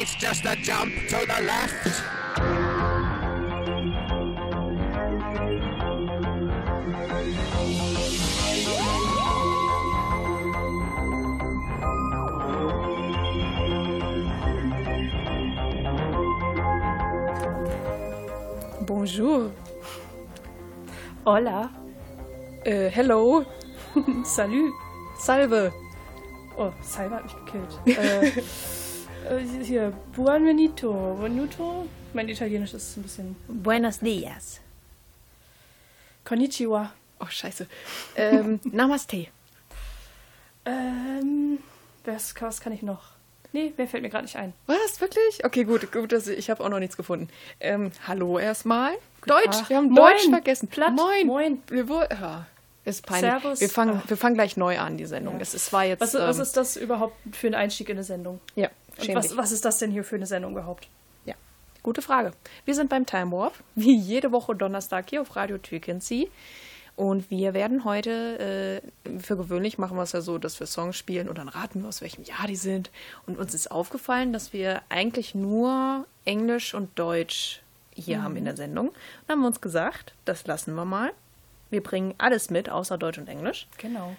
it's just a jump to the left. Bonjour. Hola. Äh, hello. Salut. Salve. Oh, Salva hat mich gekillt. äh, hier, Buonvenito. Buonvenito. Mein Italienisch ist ein bisschen. Buenos dias. Konnichiwa. Oh, scheiße. Ähm, Namaste. Ähm, was, was kann ich noch? Nee, wer fällt mir gerade nicht ein? Was? Wirklich? Okay, gut. gut dass ich ich habe auch noch nichts gefunden. Ähm, hallo erstmal. Deutsch. Tag. Wir haben Moin. Deutsch vergessen. Platt. Moin. Moin. Wir, ja, ist peinlich. Servus. Wir fangen, Ah. wir fangen gleich neu an, die Sendung. Ja. Es, es war jetzt. Was, was ähm, ist das überhaupt für ein Einstieg in eine Sendung? Ja, schäm was, dich. was ist das denn hier für eine Sendung überhaupt? Ja, gute Frage. Wir sind beim Time Warp, wie jede Woche Donnerstag hier auf Radio Türkensee. Und wir werden heute, äh, für gewöhnlich machen wir es ja so, dass wir Songs spielen und dann raten wir, aus welchem Jahr die sind. Und uns ist aufgefallen, dass wir eigentlich nur Englisch und Deutsch hier haben in der Sendung. Und dann haben wir uns gesagt, das lassen wir mal. Wir bringen alles mit, außer Deutsch und Englisch. Genau.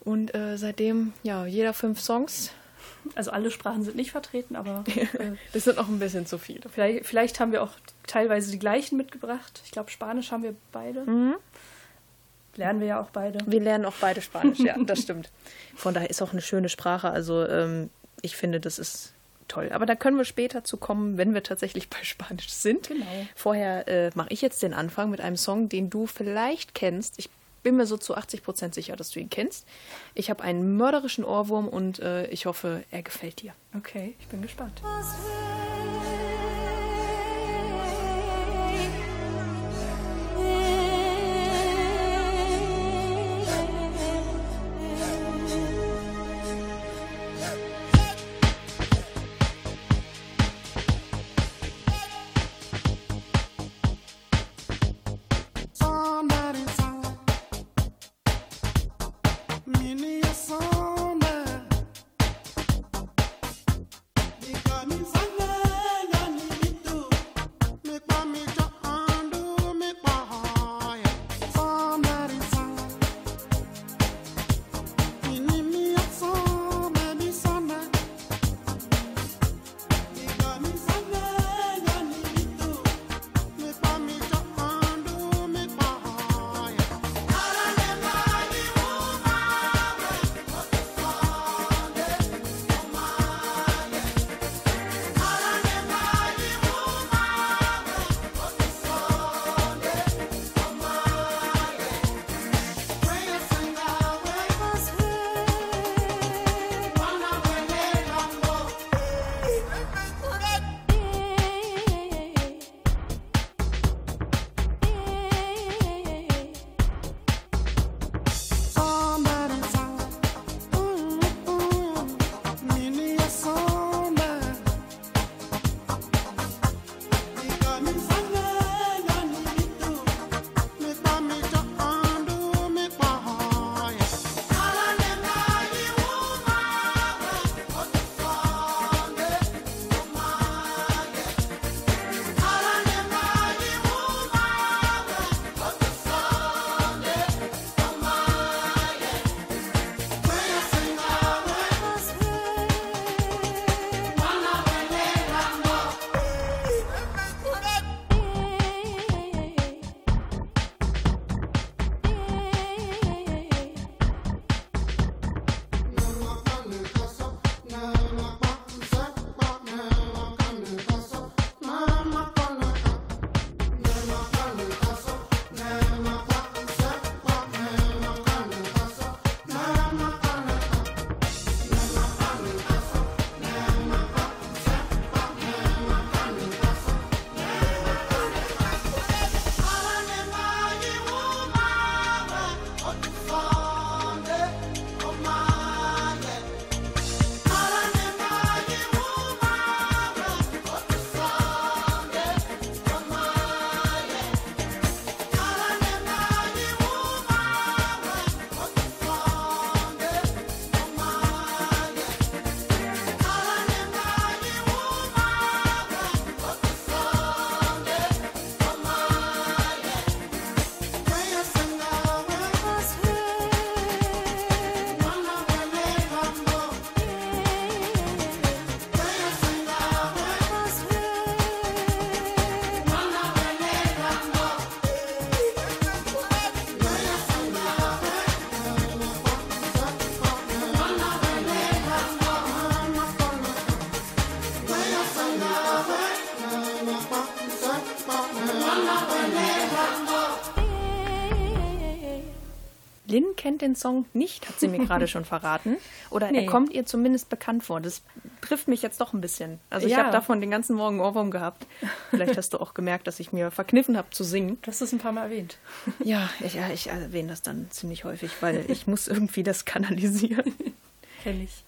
Und äh, seitdem, ja, jeder fünf Songs. Also alle Sprachen sind nicht vertreten, aber äh, Das sind noch ein bisschen zu viele. vielleicht, vielleicht haben wir auch teilweise die gleichen mitgebracht. Ich glaube, Spanisch haben wir beide. Mhm. Lernen wir ja auch beide. Wir lernen auch beide Spanisch, ja, das stimmt. Von daher ist auch eine schöne Sprache. Also ähm, ich finde, das ist toll. Aber da können wir später zu kommen, wenn wir tatsächlich bei Spanisch sind. Genau. Vorher äh, mache ich jetzt den Anfang mit einem Song, den du vielleicht kennst. Ich bin mir so zu 80 Prozent sicher, dass du ihn kennst. Ich habe einen mörderischen Ohrwurm und äh, ich hoffe, er gefällt dir. Okay, ich bin gespannt. Kennt den Song nicht, hat sie mir gerade schon verraten. Oder Nee. er kommt ihr zumindest bekannt vor. Das trifft mich jetzt doch ein bisschen. Also ich Ja. habe davon den ganzen Morgen Ohrwurm gehabt. Vielleicht hast du auch gemerkt, dass ich mir verkniffen habe zu singen. Du hast es ein paar Mal erwähnt. Ja, ich, ja, ich erwähne das dann ziemlich häufig, weil ich muss irgendwie das kanalisieren. Kenn ich.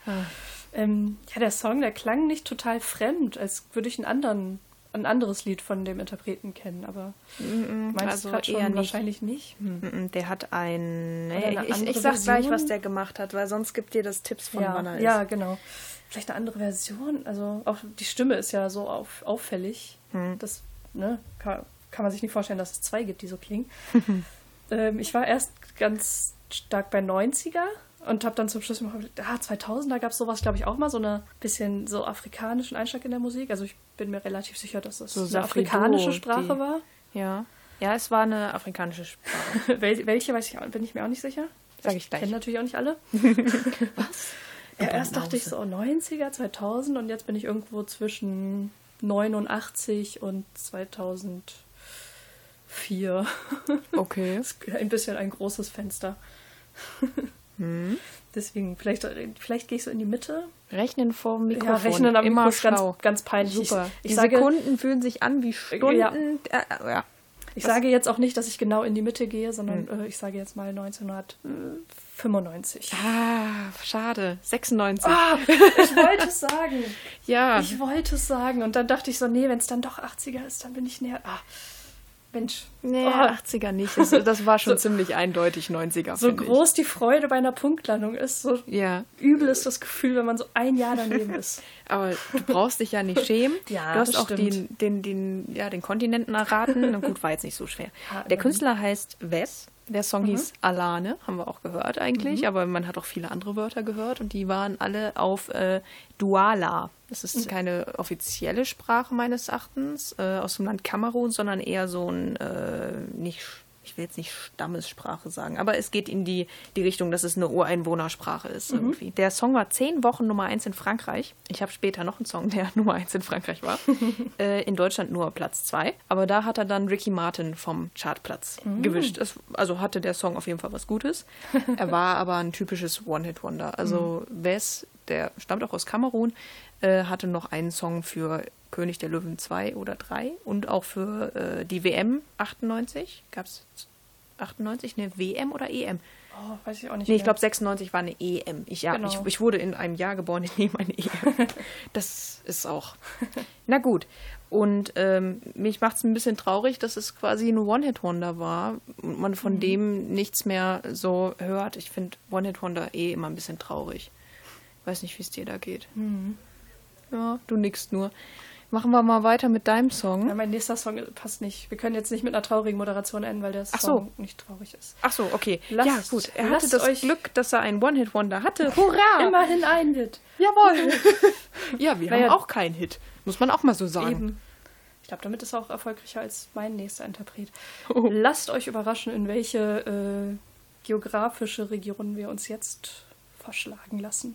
Ähm, ja, der Song, der klang nicht total fremd, als würde ich einen anderen, ein anderes Lied von dem Interpreten kennen, aber meinst also du grad schon eher nicht. wahrscheinlich nicht? Hm. Mm, Der hat ein. Oder ich, ich sag gleich, Version? was der gemacht hat, weil sonst gibt dir das Tipps von Ja, wann er ist. ja, genau. Vielleicht eine andere Version. Also auch die Stimme ist ja so auf, auffällig. Hm. Das ne, kann, kann man sich nicht vorstellen, dass es zwei gibt, die so klingen. ähm, ich war erst ganz stark bei 90er und habe dann zum Schluss immer gedacht, ah, 2000, da gab es sowas, glaube ich, auch mal, so eine bisschen so afrikanischen Einschlag in der Musik. Also ich bin mir relativ sicher, dass das So eine Safrido, afrikanische Sprache die- war. Ja. Ja, es war eine afrikanische Sprache. Wel welche weiß ich auch, bin ich mir auch nicht sicher. Sag ich gleich. Kenne natürlich auch nicht alle. Was? Ja, erst dachte ich so 90er, 2000 und jetzt bin ich irgendwo zwischen 89 und 2004. Okay. Ist ein bisschen ein großes Fenster. Hm. Deswegen, vielleicht, vielleicht gehe ich so in die Mitte. Rechnen vor dem Mikrofon. Ja, rechnen am Immer Mikro ist ganz, ganz peinlich. Super. Ich, Die ich, sage, Sekunden fühlen sich an wie Stunden. Ja. Äh, ja. ich sage jetzt auch nicht, dass ich genau in die Mitte gehe, sondern Hm. äh, ich sage jetzt mal 1995. Ah, schade. 96. Ah, ich wollte es sagen. ja. Ich wollte es sagen. Und dann dachte ich so, nee, wenn es dann doch 80er ist, dann bin ich näher. Ah, Mensch. nee, Oh. 80er nicht. Das, das war schon ziemlich eindeutig 90er. So groß die Freude bei einer Punktlandung ist, so Ich. Ja. übel ist das Gefühl, wenn man so ein Jahr daneben ist. Aber du brauchst dich ja nicht schämen. Ja, du hast das auch den, den, den, ja, den Kontinenten erraten. Na gut, war jetzt nicht so schwer. Ja, Der immerhin. Künstler heißt Wes. Der Song Mhm. hieß Alane, haben wir auch gehört eigentlich, aber man hat auch viele andere Wörter gehört und die waren alle auf äh, Duala. Das ist keine offizielle Sprache meines Erachtens äh, aus dem Land Kamerun, sondern eher so ein, äh, nicht, ich will jetzt nicht Stammessprache sagen, aber es geht in die, die Richtung, dass es eine Ureinwohnersprache ist irgendwie. Der Song war zehn Wochen Nummer eins in Frankreich. Ich habe später noch einen Song, der Nummer eins in Frankreich war. äh, in Deutschland nur Platz zwei. Aber da hat er dann Ricky Martin vom Chartplatz gewischt. Es, also hatte der Song auf jeden Fall was Gutes. er war aber ein typisches One-Hit-Wonder. Also Wes, der stammt auch aus Kamerun, äh, hatte noch einen Song für König der Löwen 2 oder 3 und auch für äh, die WM 98. Gab es 98 eine WM oder EM? Oh, weiß ich auch nicht. Nee, ich glaube 96 war eine EM. Ich, ja, Genau. ich, ich wurde in einem Jahr geboren, in dem eine EM. Das ist auch. Na gut. Und ähm, mich macht es ein bisschen traurig, dass es quasi ein One-Hit-Wonder war und man Mhm. von dem nichts mehr so hört. Ich finde One-Hit-Wonder eh immer ein bisschen traurig. Weiß nicht, wie es dir da geht. Mhm. Ja, du nickst nur. Machen wir mal weiter mit deinem Song. Ja, mein nächster Song passt nicht. Wir können jetzt nicht mit einer traurigen Moderation enden, weil der Ach so. Song nicht traurig ist. Ach so, okay. Lasst- ja, gut. Er hatte das euch- Glück, dass er einen One-Hit-Wonder hatte. Hurra! Immerhin ein Hit. Jawohl. ja, wir Naja, haben auch keinen Hit. Muss man auch mal so sagen. Eben. Ich glaube, damit ist er auch erfolgreicher als mein nächster Interpret. Oh. Lasst euch überraschen, in welche äh, geografische Region wir uns jetzt verschlagen lassen.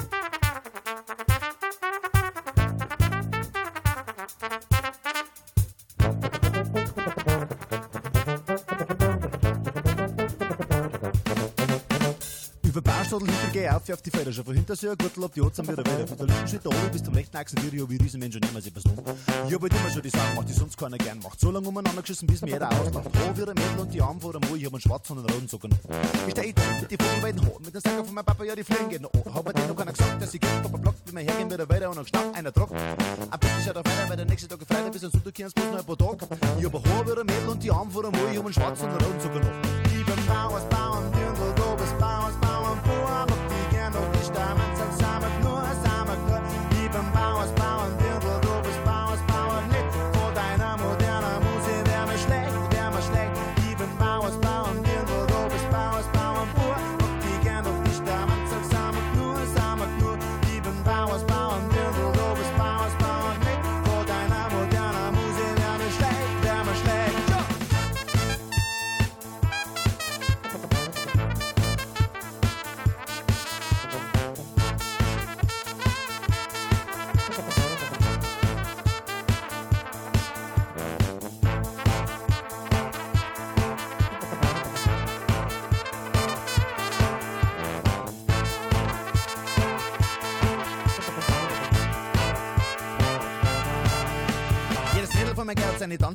Bahnstadel hinter geh auf, auf die Felder, schon von hinter sehr Gürtel ab die Otzen wieder wieder. Von der linken Schritt oben bis zum rechten Achsenvideo wie Riesenmensch und immer sie um. Ich hab halt immer schon die Sachen gemacht, die sonst keiner gern macht. So lange umeinander geschissen, bis mir jeder auslacht. Hoch wie ein Mädel und die Arme vor dem Mund, ich hab einen schwarzen und einen roten Socken. Ich steh da mit die Vogelweiden hoch, mit den Sacker von meinem Papa, ja die Fliegen gehen hoch. Hab den noch keiner gesagt, dass ich geht, Papa blockt, wie wir hergehen wieder weiter und dann schnappt einer Druck. Am besten schaut auf weiter, weil der nächste Tag Freitag bis am Sonntag kehren bloß noch ein paar Tage. Ich hab ein Haar wie ein Mädel und die Arme vor dem Mund, ich hab einen schwarzen und einen roten Socken. Ich bin Bauern, Dirndl,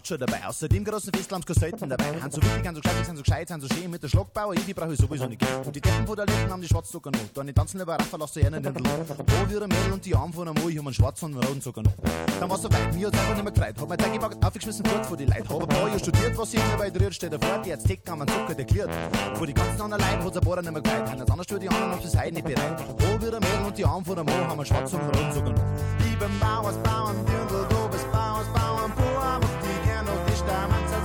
Geld seine Tanzschuhe dabei. Außerdem großen Festel haben sie selten dabei. Haben so wichtig, haben so gescheit, sind so gescheit, sind so schön mit der Schlagbauer. Ich brauche ich sowieso nicht. Und die Deppen von der Letten haben die Schwarzzucker noch. Dann die tanzen lieber Raffa, lass sie einen Blut. Wo wir ein Mädel und die Arme von einem Mo, ich hab einen schwarzen und einen roten Zucker noch. Dann war's so weit, mir hat's einfach nicht mehr gefreut. Hab mein Teig gepackt, aufgeschmissen, fort vor die Leute. Hab ein paar Jahre studiert, was ich immer bei rührt, steht davor, die jetzt Decken haben einen Zucker dekliert. Vor die ganzen anderen Leuten hat's ein paar nicht mehr gefreut. Haben das anders für die anderen, haben sie heute nicht bereit. Wo wir ein Mädel und die Arme von einem Mo, haben einen schwarzen und einen roten Zucker noch. Lieben Bauers, Bauern, Dirndl, du bist Bauers, Bauern, Bauer, mach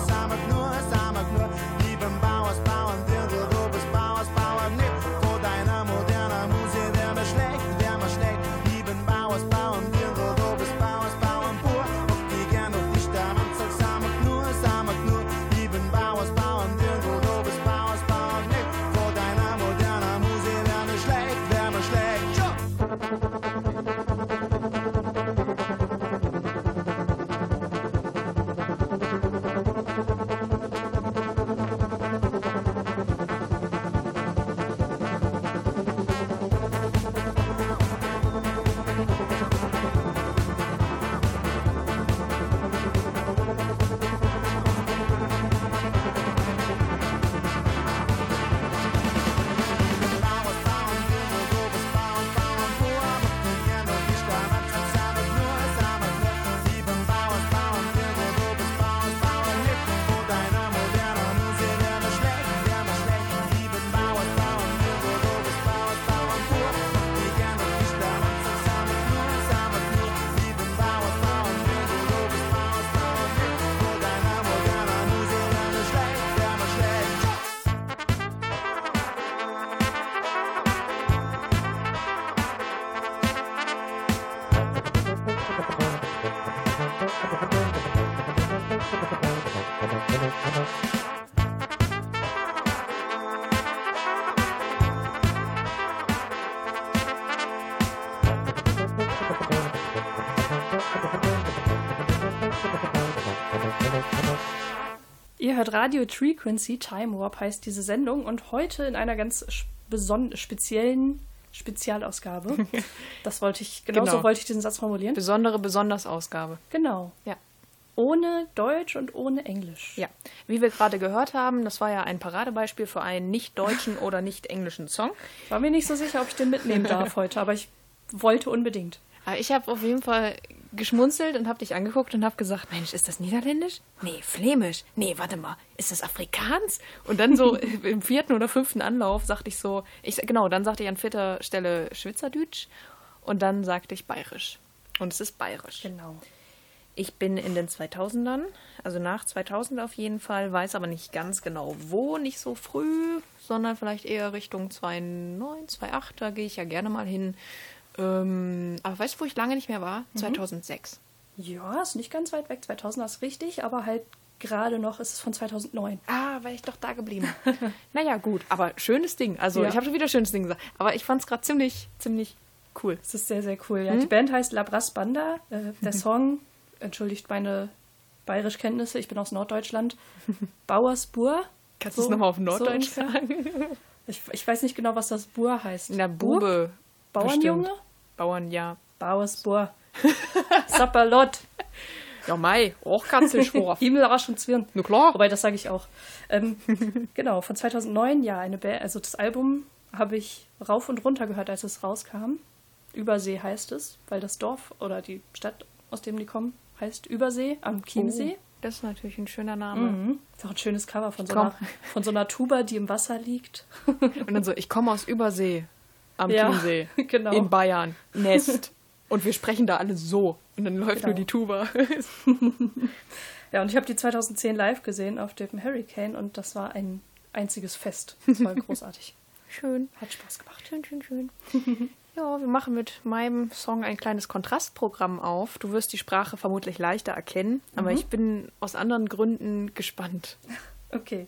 hört Radio Frequency, Time Warp heißt diese Sendung und heute in einer ganz speziellen Spezialausgabe. Das wollte ich, genau, Genau. so wollte ich diesen Satz formulieren. Besondere Besondersausgabe. Genau. Ja. Ohne Deutsch und ohne Englisch. Ja, wie wir gerade gehört haben, das war ja ein Paradebeispiel für einen nicht deutschen oder nicht englischen Song. War mir nicht so sicher, ob ich den mitnehmen darf heute, aber ich wollte unbedingt. Aber ich habe auf jeden Fall geschmunzelt und habe dich angeguckt und habe gesagt, Mensch, ist das Niederländisch? Nee, Flämisch. Nee, warte mal, ist das Afrikaans? Und dann so im vierten oder fünften Anlauf sagte ich so, ich genau, dann sagte ich an vierter Stelle Schweizerdeutsch und dann sagte ich Bayerisch. Und es ist Bayerisch. Genau. Ich bin in den 2000ern, also nach 2000 auf jeden Fall, weiß aber nicht ganz genau wo, nicht so früh, sondern vielleicht eher Richtung 2009, 2008, da gehe ich ja gerne mal hin. Ähm, aber weißt du, wo ich lange nicht mehr war? 2006. Ja, ist nicht ganz weit weg. 2000 ist richtig, aber halt gerade noch ist es von 2009. Ah, war ich doch da geblieben. naja, gut, aber schönes Ding. Also Ja. ich habe schon wieder schönes Ding gesagt. Aber ich fand es gerade ziemlich, ziemlich cool. Das ist sehr, sehr cool. Hm? Ja, Die Band heißt Labras Banda. Äh, der Song, entschuldigt meine Bayerischkenntnisse, ich bin aus Norddeutschland. Bauersbur. Kannst du es nochmal auf Norddeutsch ungefähr. sagen? Ich, ich weiß nicht genau, was das Bur heißt. Na, Bube. Bauernjunge? bestimmt. Bauern, ja. Bauersbur. Sapperlot. Ja, Mai, auch Katzelschworf. Himmelrasch und Zwirn. Na klar. Wobei, das sage ich auch. Ähm, genau, von 2009, ja, eine Band, also das Album habe ich rauf und runter gehört, als es rauskam. Übersee heißt es, weil das Dorf oder die Stadt, aus dem die kommen, heißt Übersee am Chiemsee. Oh, das ist natürlich ein schöner Name. Mhm. Ist auch ein schönes Cover von so, einer, von so einer Tuba, die im Wasser liegt. Und dann so, ich komme aus Übersee am Ja, Chiemsee genau. in Bayern, Nest. Und wir sprechen da alle so. Und dann läuft Genau. nur die Tuba. Ja, und ich habe die 2010 live gesehen auf dem Hurricane und das war ein einziges Fest. Das war großartig. schön. Hat Spaß gemacht. Schön, schön, schön. ja, wir machen mit meinem Song ein kleines Kontrastprogramm auf. Du wirst die Sprache vermutlich leichter erkennen, aber ich bin aus anderen Gründen gespannt. Okay.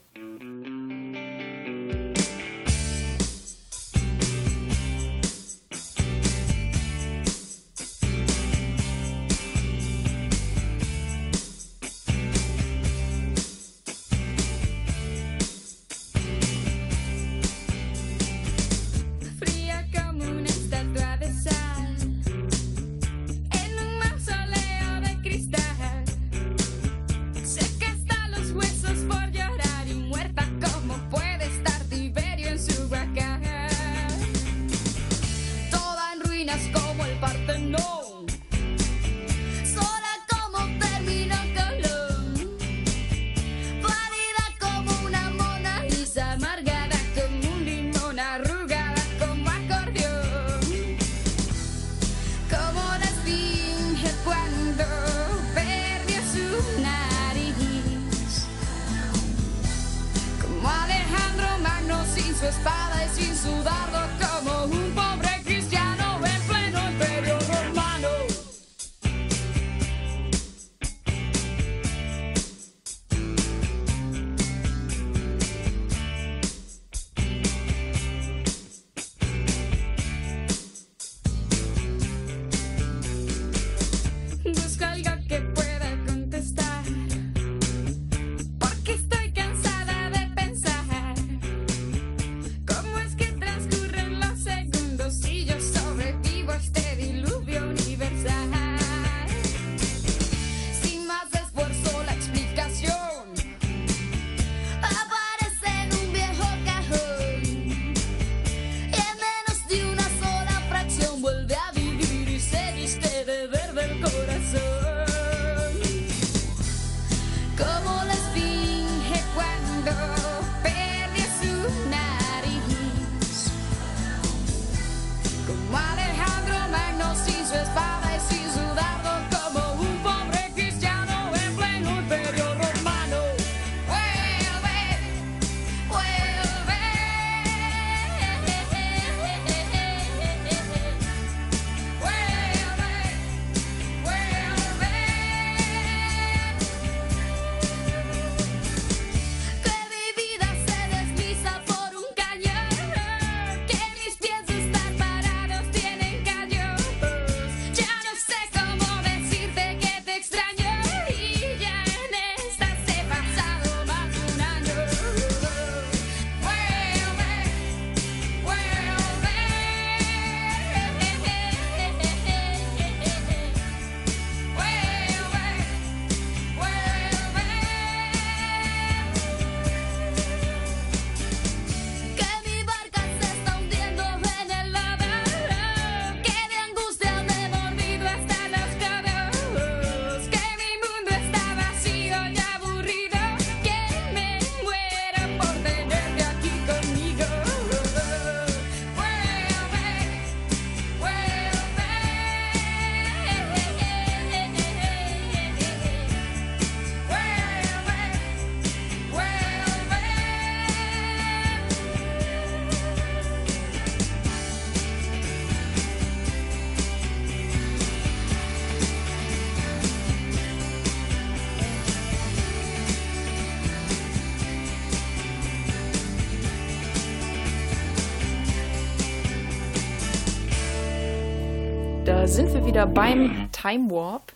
Wieder beim Time Warp.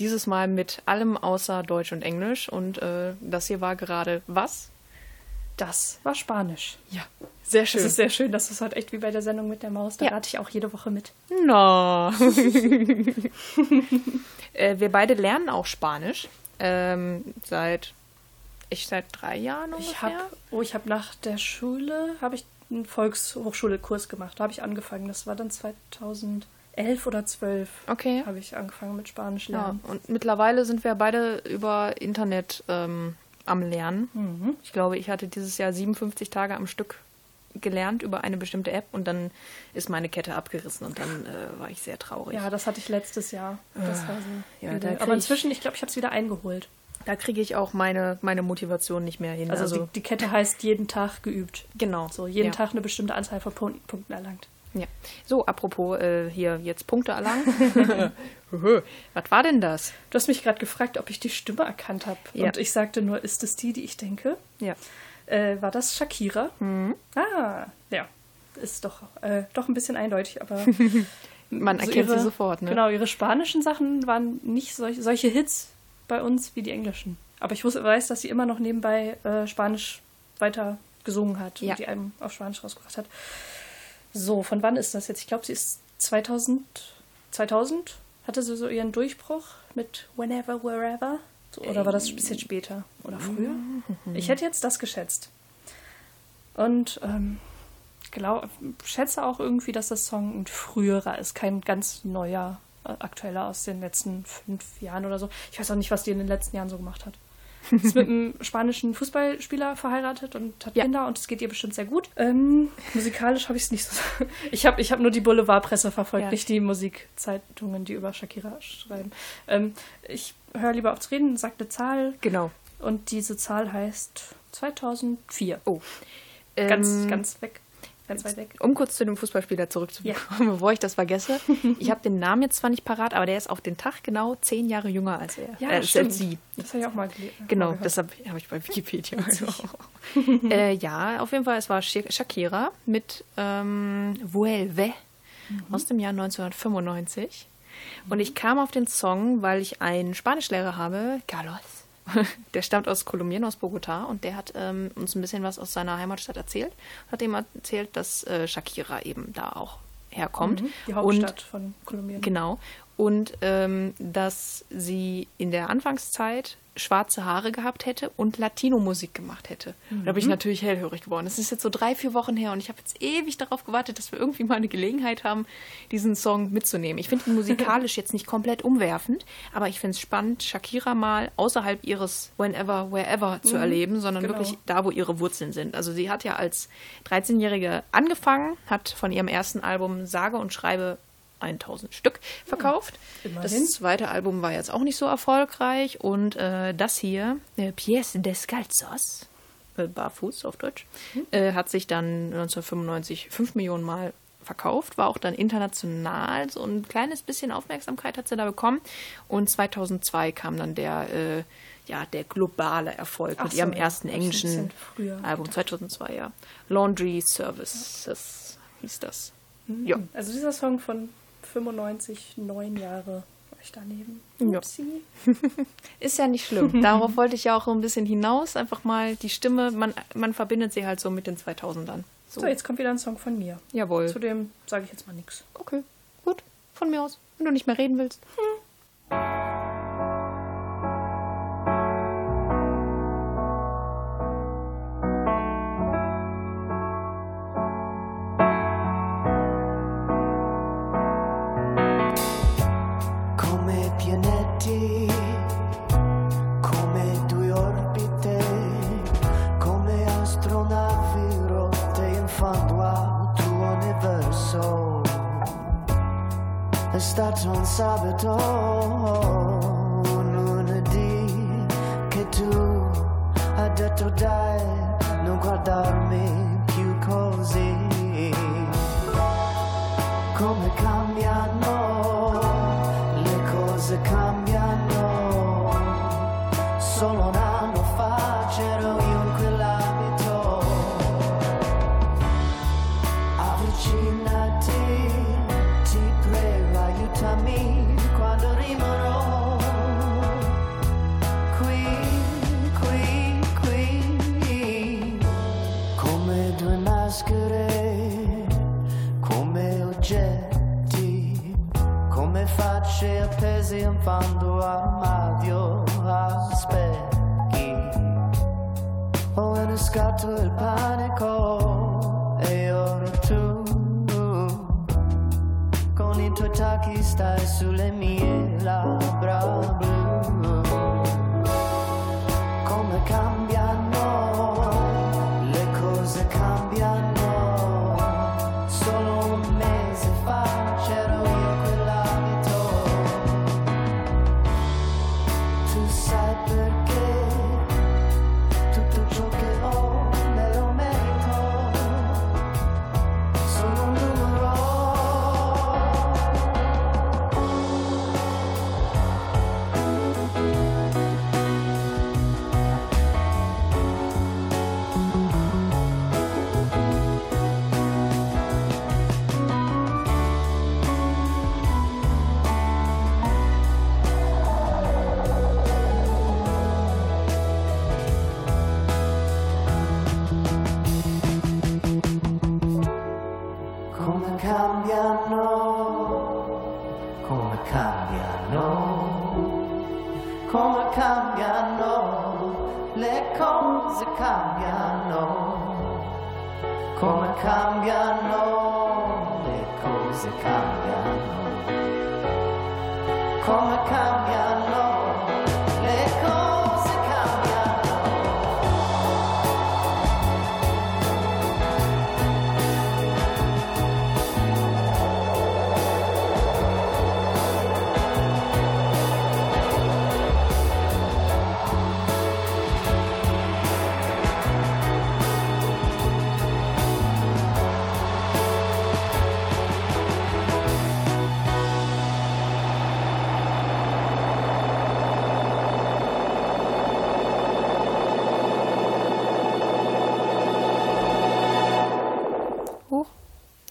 Dieses Mal mit allem außer Deutsch und Englisch. Und äh, das hier war gerade was? Das war Spanisch. Ja, sehr Es schön. ist sehr schön, dass es halt echt wie bei der Sendung mit der Maus. Da Ja. rate ich auch jede Woche mit. No. äh, wir beide lernen auch Spanisch. Ähm, seit ich seit drei Jahren ungefähr. Ich habe oh, ich habe nach der Schule habe ich einen Volkshochschulkurs gemacht. Da habe ich angefangen. Das war dann 2011 oder 12. Okay. Habe ich angefangen mit Spanisch Ja, lernen. und mittlerweile sind wir beide über Internet ähm, am Lernen. Mhm. Ich glaube, ich hatte dieses Jahr 57 Tage am Stück gelernt über eine bestimmte App und dann ist meine Kette abgerissen und dann äh, war ich sehr traurig. Ja, das hatte ich letztes Jahr. Das war so. ja, übel. da Aber inzwischen, ich glaube, ich habe es wieder eingeholt. Da kriege ich auch meine, meine Motivation nicht mehr hin. Also, Also, die, die Kette heißt jeden Tag geübt. genau. So, jeden ja. Tag eine bestimmte Anzahl von Punkten erlangt. Ja. So, apropos äh, hier jetzt Punkte erlangen. Was war denn das? Du hast mich gerade gefragt, ob ich die Stimme erkannt habe. Ja. Und ich sagte nur, ist es die, die ich denke? Ja. Äh, war das Shakira? Ah, ja. Ist doch, äh, doch ein bisschen eindeutig, aber. Man so erkennt sie sofort, ne? Genau, ihre spanischen Sachen waren nicht solch, solche Hits bei uns wie die englischen. Aber ich wusste, weiß, dass sie immer noch nebenbei äh, Spanisch weiter gesungen hat Ja. und die Alben auf Spanisch rausgebracht hat. So, von wann ist das jetzt? Ich glaube, sie ist 2000, 2000 hatte sie so ihren Durchbruch mit Whenever, Wherever. So, oder war das ein bisschen später oder früher? Ich hätte jetzt das geschätzt. Und ähm, glaub, schätze auch irgendwie, dass das Song ein früherer ist, kein ganz neuer, äh, aktueller aus den letzten fünf Jahren oder so. Ich weiß auch nicht, was die in den letzten Jahren so gemacht hat. Ist mit einem spanischen Fußballspieler verheiratet und hat Ja. Kinder und es geht ihr bestimmt sehr gut. Ähm, musikalisch habe ich es nicht so. Ich habe ich hab nur die Boulevardpresse verfolgt, Ja. nicht die Musikzeitungen, die über Shakira schreiben. Ähm, ich höre lieber auf zu reden, sag eine Zahl Genau. und diese Zahl heißt 2004. Oh. Ganz, Ähm, ganz weg. Ganz weit weg. Um kurz zu dem Fußballspieler zurückzukommen, bevor ich das vergesse. Ich habe den Namen jetzt zwar nicht parat, aber der ist auf den Tag genau zehn Jahre jünger als er. Ja, äh, als sie. Das habe ich auch mal gelesen. Genau, mal deshalb habe ich bei Wikipedia. äh, ja, auf jeden Fall, es war Sha- Shakira mit ähm, Vuelve aus dem Jahr 1995. Und ich kam auf den Song, weil ich einen Spanischlehrer habe, Carlos. Der stammt aus Kolumbien, aus Bogotá, und der hat ähm, uns ein bisschen was aus seiner Heimatstadt erzählt. Hat ihm erzählt, dass äh, Shakira eben da auch herkommt. Mhm, Die Und Hauptstadt von Kolumbien. Genau. und ähm, dass sie in der Anfangszeit schwarze Haare gehabt hätte und Latino-Musik gemacht hätte. Und Da bin ich natürlich hellhörig geworden. Das ist jetzt so drei, vier Wochen her und ich habe jetzt ewig darauf gewartet, dass wir irgendwie mal eine Gelegenheit haben, diesen Song mitzunehmen. Ich finde ihn musikalisch jetzt nicht komplett umwerfend, aber ich finde es spannend, Shakira mal außerhalb ihres Whenever, Wherever zu erleben, sondern genau. wirklich da, wo ihre Wurzeln sind. Also sie hat ja als 13-Jährige angefangen, hat von ihrem ersten Album sage und schreibe 1000 Stück verkauft. Immerhin. Das zweite Album war jetzt auch nicht so erfolgreich und äh, das hier, äh, Pièce Descalzos, äh, Barfuß auf Deutsch, äh, hat sich dann 1995 5 Millionen Mal verkauft, war auch dann international, so ein kleines bisschen Aufmerksamkeit hat sie da bekommen und 2002 kam dann der, äh, ja, der globale Erfolg Ach mit so, ihrem ersten englischen Album, 2002, ja. Laundry Services hieß das. Ja. Also dieser Song von 95, neun Jahre war ich daneben. Ja. Upsi. Ist ja nicht schlimm. Darauf wollte ich ja auch ein bisschen hinaus. Einfach mal die Stimme, man, man verbindet sie halt so mit den 2000ern. So, So, jetzt kommt wieder ein Song von mir. jawohl. Zu dem sage ich jetzt mal nichts. Okay, gut. Von mir aus. Wenn du nicht mehr reden willst. come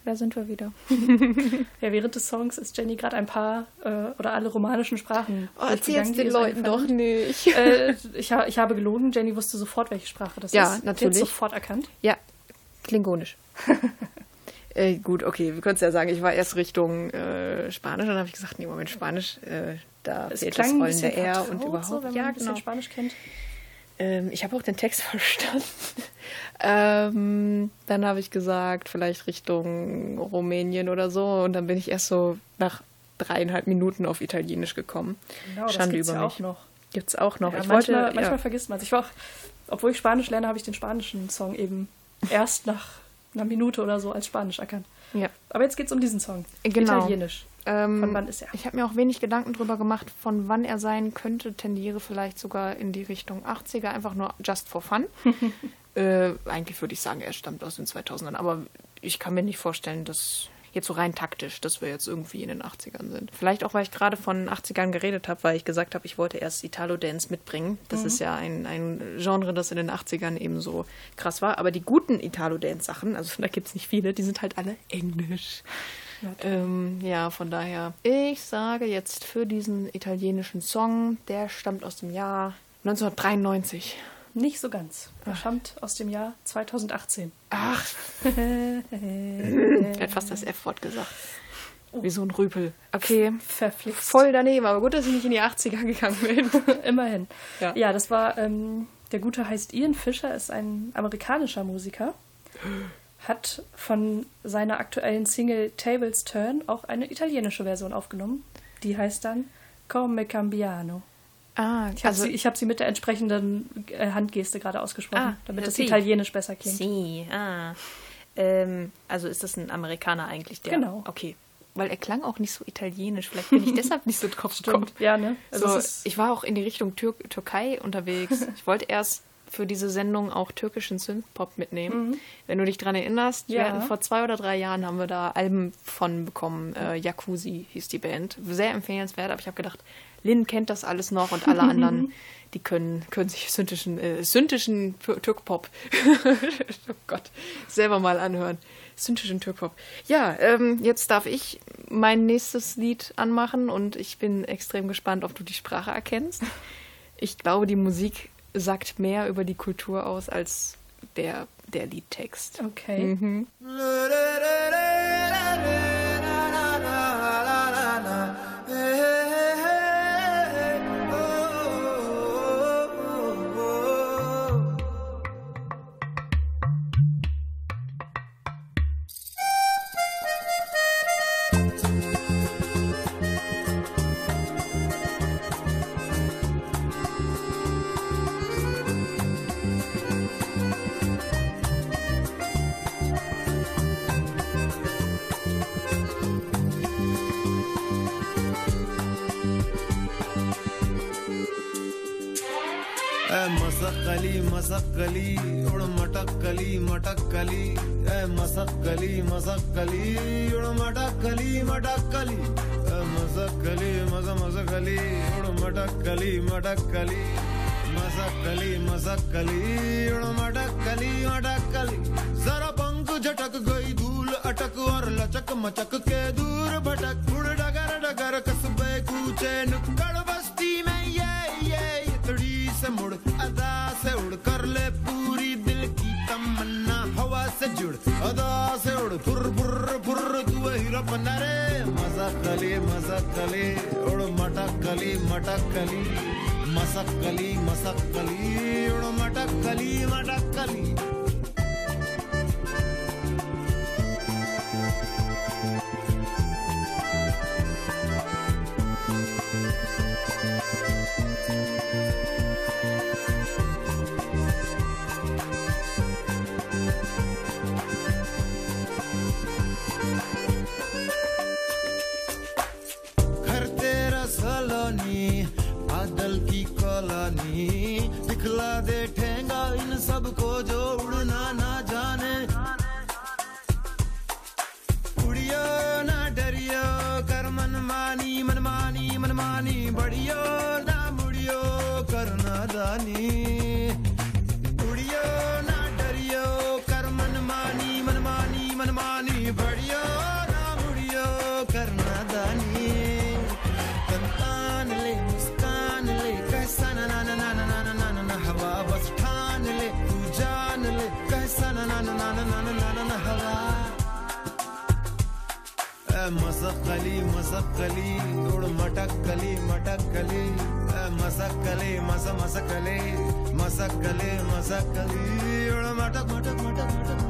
da sind wir wieder. Ja, während des Songs ist Jenny gerade ein paar äh, oder alle romanischen Sprachen. Oh, erzähl's den Leuten doch nicht. Äh, ich, ha ich habe gelogen, Jenny wusste sofort, welche Sprache das Ja, ist. natürlich. Jetzt sofort erkannt. Ja, klingonisch. Äh, gut, okay, wir können es ja sagen, ich war erst Richtung äh, Spanisch, dann habe ich gesagt, nee, Moment, Spanisch, äh, da Es fehlt das rollende R und so, überhaupt. wenn man ja, ein bisschen genau. Spanisch kennt. Ähm, ich habe auch den Text verstanden. ähm, dann habe ich gesagt, vielleicht Richtung Rumänien oder so. Und dann bin ich erst so nach dreieinhalb Minuten auf Italienisch gekommen. Genau, das Schande gibt's über ja mich. auch noch. Gibt's auch noch. Ja, ich manchmal wollte, manchmal ja. vergisst man es. Ich war auch, obwohl ich Spanisch lerne, habe ich den spanischen Song eben erst nach einer Minute oder so als Spanisch erkannt. ja. Aber jetzt geht es um diesen Song. Genau. Italienisch. Ähm, Von wann ist er? Ich habe mir auch wenig Gedanken drüber gemacht, von wann er sein könnte. Tendiere vielleicht sogar in die Richtung 80er, einfach nur just for fun. äh, eigentlich würde ich sagen, er stammt aus den 2000ern, aber ich kann mir nicht vorstellen, dass jetzt so rein taktisch, dass wir jetzt irgendwie in den 80ern sind. Vielleicht auch, weil ich gerade von 80ern geredet habe, weil ich gesagt habe, ich wollte erst Italo-Dance mitbringen. Das ist ja ein, ein Genre, das in den 80ern eben so krass war. Aber die guten Italo-Dance-Sachen, also da gibt es nicht viele, die sind halt alle englisch. Ähm, ja, von daher, ich sage jetzt für diesen italienischen Song, der stammt aus dem Jahr 1993. Nicht so ganz. Er stammt aus dem Jahr 2018. Ach, fast das F-Wort gesagt. Wie so ein Rüpel. Okay, Verflixt. voll daneben, aber gut, dass ich nicht in die 80er gegangen bin. Immerhin. Ja. Ja, das war, ähm, der Gute heißt Ian Fisher, ist ein amerikanischer Musiker. Hat von seiner aktuellen Single Tables Turn auch eine italienische Version aufgenommen. Die heißt dann Come Cambiano. Ah, Ich habe sie, ich hab sie mit der entsprechenden äh, Handgeste gerade ausgesprochen, Ah, damit das sie. italienisch besser klingt. Sie, ah. Ähm, also ist das ein Amerikaner eigentlich, der? Genau. Okay. Weil er klang auch nicht so italienisch. Vielleicht bin ich deshalb nicht so drauf gekommen. Stimmt, ja, ne? Also so, ich war auch in die Richtung Tür Türkei unterwegs. Ich wollte erst für diese Sendung auch türkischen Synthpop mitnehmen. Wenn du dich dran erinnerst, wir Mhm. Ja. hatten vor zwei oder drei Jahren haben wir da Alben von bekommen. Äh, Jacuzzi hieß die Band. Sehr empfehlenswert, aber ich habe gedacht, Lynn kennt das alles noch und alle anderen, die können, können sich synthischen, äh, synthischen Tür- Türkpop, oh Gott, selber mal anhören. Syntischen Türkpop. Ja, ähm, jetzt darf ich mein nächstes Lied anmachen und ich bin extrem gespannt, ob du die Sprache erkennst. Ich glaube, die Musik sagt mehr über die Kultur aus als der, der Liedtext. okay. Mhm. कली मसक कली उड़ मटक कली मटक कली मसक कली मसक कली उड़ मटक कली मटक कली मसक कली मज मसक कली उड़ मटक कली मटक कली मसक कली मसक कली उड़ मटक कली मटक कली जरा पंख झटक गई, धूल अटक और लचक मचक के दूर भटक। उड़ डगर डगर कसबे कूचे, नुक्कड़ बस्ती में ये ये, इतड़ी से मुड़। कर ले पूरी दिल की तमन्ना। हवा से जुड़, अदा से उड़। फुर फुर फुर तू वही रपना रे। मज़ाक कली मज़ाक कली। उड़, मटक कली मटक कली। मसक कली मसक कली। उड़, मटक कली मटक कली। مزقلی مزقلی دوړ مټکلی مټکلی مزقلی مز مزقلی مزقلی مزقلی دوړ مټک مټک مټک مټک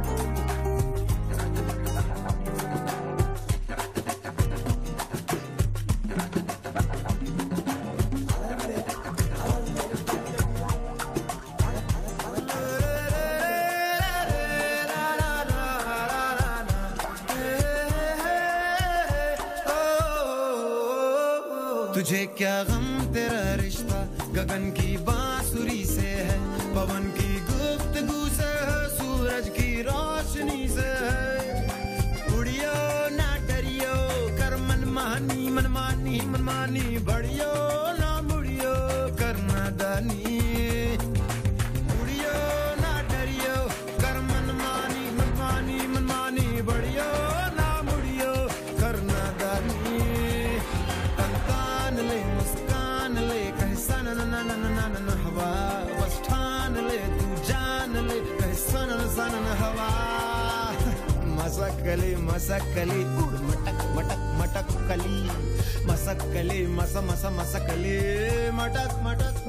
क्या गम तेरा रिश्ता गगन की मसकली मसकली उड़ मटक मटक मटक कली मसकली मस मस मसकली मटक मटक।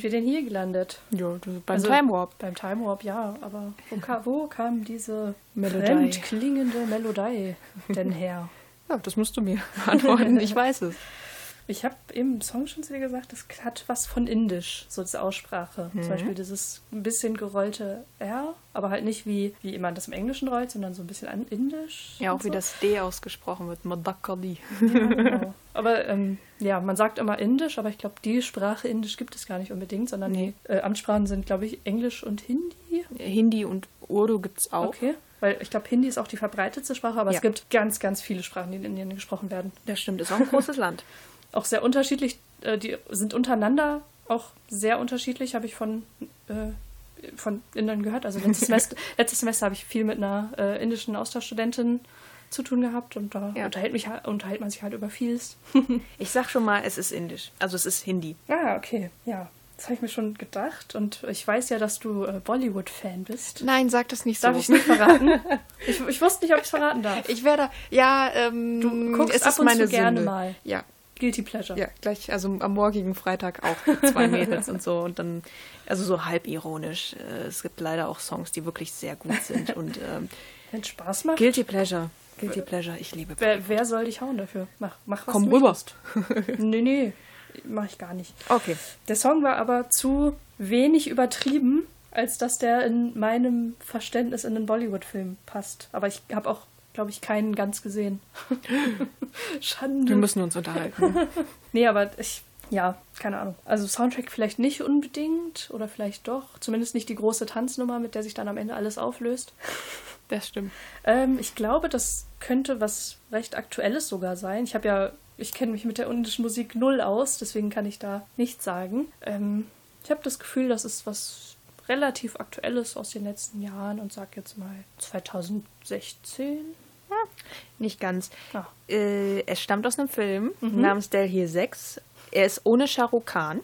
Sind wir denn hier gelandet? Ja, beim Also- Time Warp. Beim Time Warp, ja, aber wo, ka wo kam diese Melodie. klingende Melodie denn her? Ja, das musst du mir beantworten. Ich weiß es. Ich habe im Song schon zu dir gesagt, das hat was von Indisch, so diese Aussprache. Mhm. Zum Beispiel dieses ein bisschen gerollte R, aber halt nicht wie, wie man das im Englischen rollt, sondern so ein bisschen an Indisch. Ja, auch und wie so. das D ausgesprochen wird. Madakali. Ja, genau. Aber ähm, ja, man sagt immer Indisch, aber ich glaube, die Sprache Indisch gibt es gar nicht unbedingt, sondern Nee. die äh, Amtssprachen sind, glaube ich, Englisch und Hindi. Hindi und Urdu gibt es auch. Okay. Weil ich glaube, Hindi ist auch die verbreitetste Sprache, aber Ja. es gibt ganz, ganz viele Sprachen, die in Indien gesprochen werden. Das stimmt, ist auch ein großes Land. Auch sehr unterschiedlich, äh, die sind untereinander auch sehr unterschiedlich, habe ich von, äh, von Indern gehört. Also letztes Semester, letztes Semester habe ich viel mit einer äh, indischen Austauschstudentin zu tun gehabt und da Ja. unterhält, mich, ha- unterhält man sich halt über vieles. Ich sag schon mal, es ist Indisch. Also es ist Hindi. ah, okay, ja. Das habe ich mir schon gedacht und ich weiß ja, dass du äh, Bollywood-Fan bist. Nein, sag das nicht Darf ich es nicht verraten? ich, ich wusste nicht, ob ich es verraten darf. Ich werde, ja, ähm, Du guckst es ab ist und meine zu gerne Sünde. mal. Ja, Guilty Pleasure. ja, gleich, also am morgigen Freitag auch zwei Mädels und so und dann, also so halb ironisch. Äh, Es gibt leider auch Songs, die wirklich sehr gut sind und ähm, Wenn es Spaß macht, Guilty Pleasure, Guilty Pleasure, ich liebe. wer, wer soll dich hauen dafür? Mach, mach was Komm du rüber. nee, nee, mach ich gar nicht. Okay. Der Song war aber zu wenig übertrieben, als dass der in meinem Verständnis in einen Bollywood-Film passt. Aber ich habe auch, glaube ich, keinen ganz gesehen. Schande. Wir müssen uns unterhalten. Nee, aber ich, ja, keine Ahnung. Also Soundtrack vielleicht nicht unbedingt oder vielleicht doch. Zumindest nicht die große Tanznummer, mit der sich dann am Ende alles auflöst. Das stimmt. Ähm, ich glaube, das könnte was recht Aktuelles sogar sein. Ich habe ja, ich kenne mich mit der indischen Musik null aus, deswegen kann ich da nichts sagen. Ähm, ich habe das Gefühl, das ist was relativ Aktuelles aus den letzten Jahren und sag jetzt mal 2016. Nicht ganz. Ah. Äh, es stammt aus einem Film namens Delhi 6. Er ist ohne Shah Rukh Khan.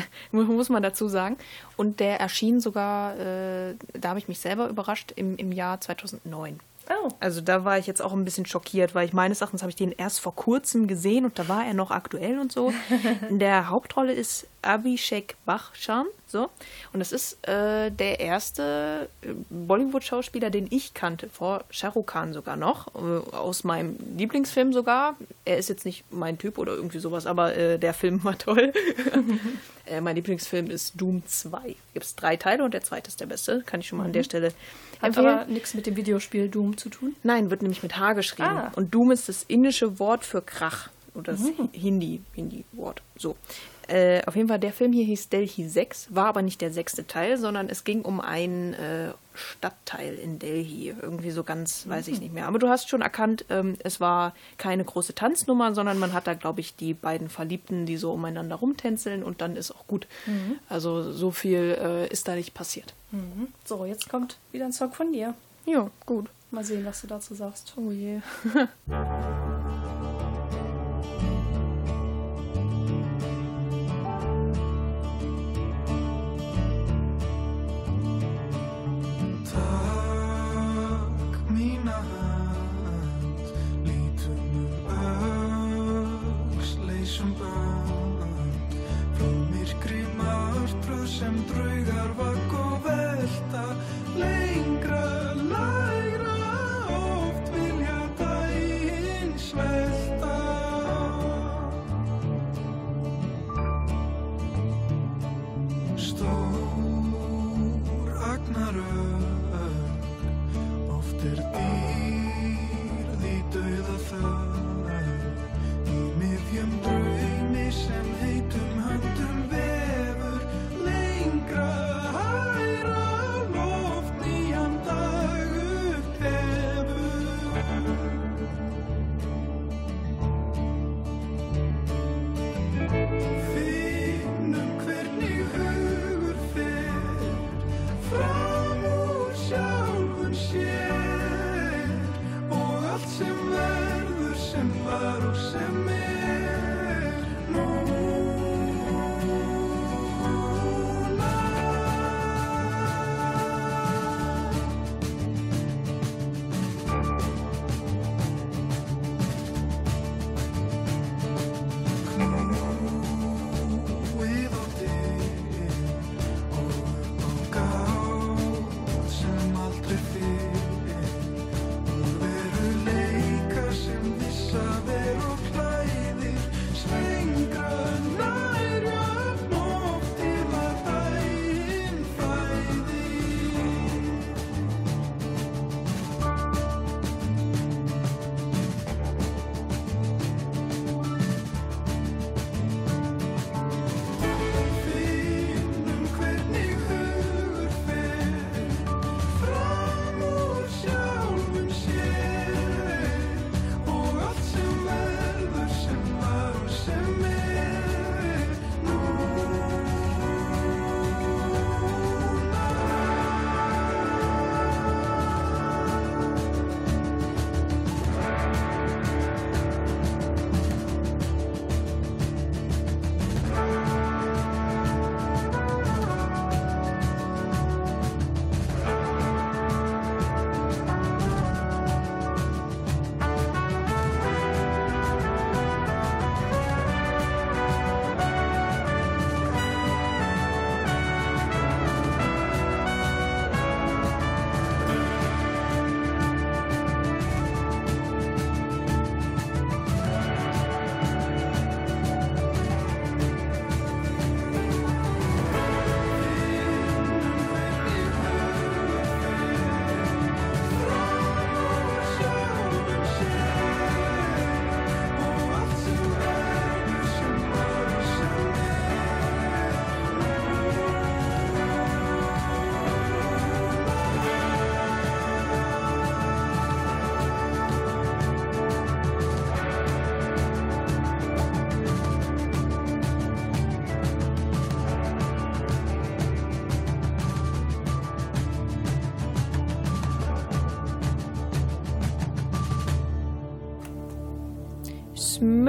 muss man dazu sagen. Und der erschien sogar, äh, da habe ich mich selber überrascht, im, im Jahr 2009. Oh, Also da war ich jetzt auch ein bisschen schockiert, weil ich meines Erachtens habe ich den erst vor kurzem gesehen und da war er noch aktuell und so. In der Hauptrolle ist Abhishek Bachchan, so. Und das ist äh, der erste äh, Bollywood-Schauspieler, den ich kannte, vor Shah Rukh Khan sogar noch, äh, aus meinem Lieblingsfilm sogar. Er ist jetzt nicht mein Typ oder irgendwie sowas, aber äh, der Film war toll. äh, mein Lieblingsfilm ist Doom 2. Gibt es drei Teile und der zweite ist der beste, kann ich schon mal an der Stelle hat empfehlen. aber nichts mit dem Videospiel Doom zu tun. Nein, wird nämlich mit H geschrieben. Ah. Und Doom ist das indische Wort für Krach. Oder das Hindi, Hindi-Wort. So. Äh, auf jeden Fall, der Film hier hieß Delhi 6, war aber nicht der sechste Teil, sondern es ging um einen äh, Stadtteil in Delhi. Irgendwie so ganz, weiß ich nicht mehr. Aber du hast schon erkannt, ähm, es war keine große Tanznummer, sondern man hat da, glaube ich, die beiden Verliebten, die so umeinander rumtänzeln und dann ist auch gut. Also so viel äh, ist da nicht passiert. So, jetzt kommt wieder ein Song von dir. Ja, gut. Mal sehen, was du dazu sagst. Oh je.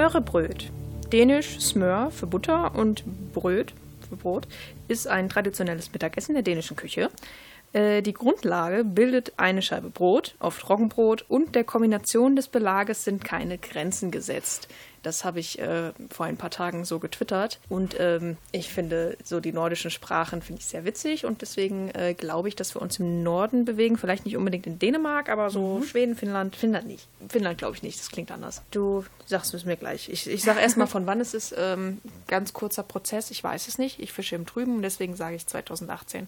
Smørrebrød. Dänisch Smør für Butter und Bröt für Brot ist ein traditionelles Mittagessen der dänischen Küche. Äh, Die Grundlage bildet eine Scheibe Brot, oft Roggenbrot, und der Kombination des Belages sind keine Grenzen gesetzt. Das habe ich äh, vor ein paar Tagen so getwittert. Und ähm, ich finde, so die nordischen Sprachen finde ich sehr witzig. Und deswegen äh, glaube ich, dass wir uns im Norden bewegen. Vielleicht nicht unbedingt in Dänemark, aber so Schweden, Finnland. Finnland nicht. Finnland glaube ich nicht. Das klingt anders. Du sagst es mir gleich. Ich, ich sage erstmal, von wann es ist. Ähm, ganz kurzer Prozess. Ich weiß es nicht. Ich fische im Trüben. Und deswegen sage ich 2018.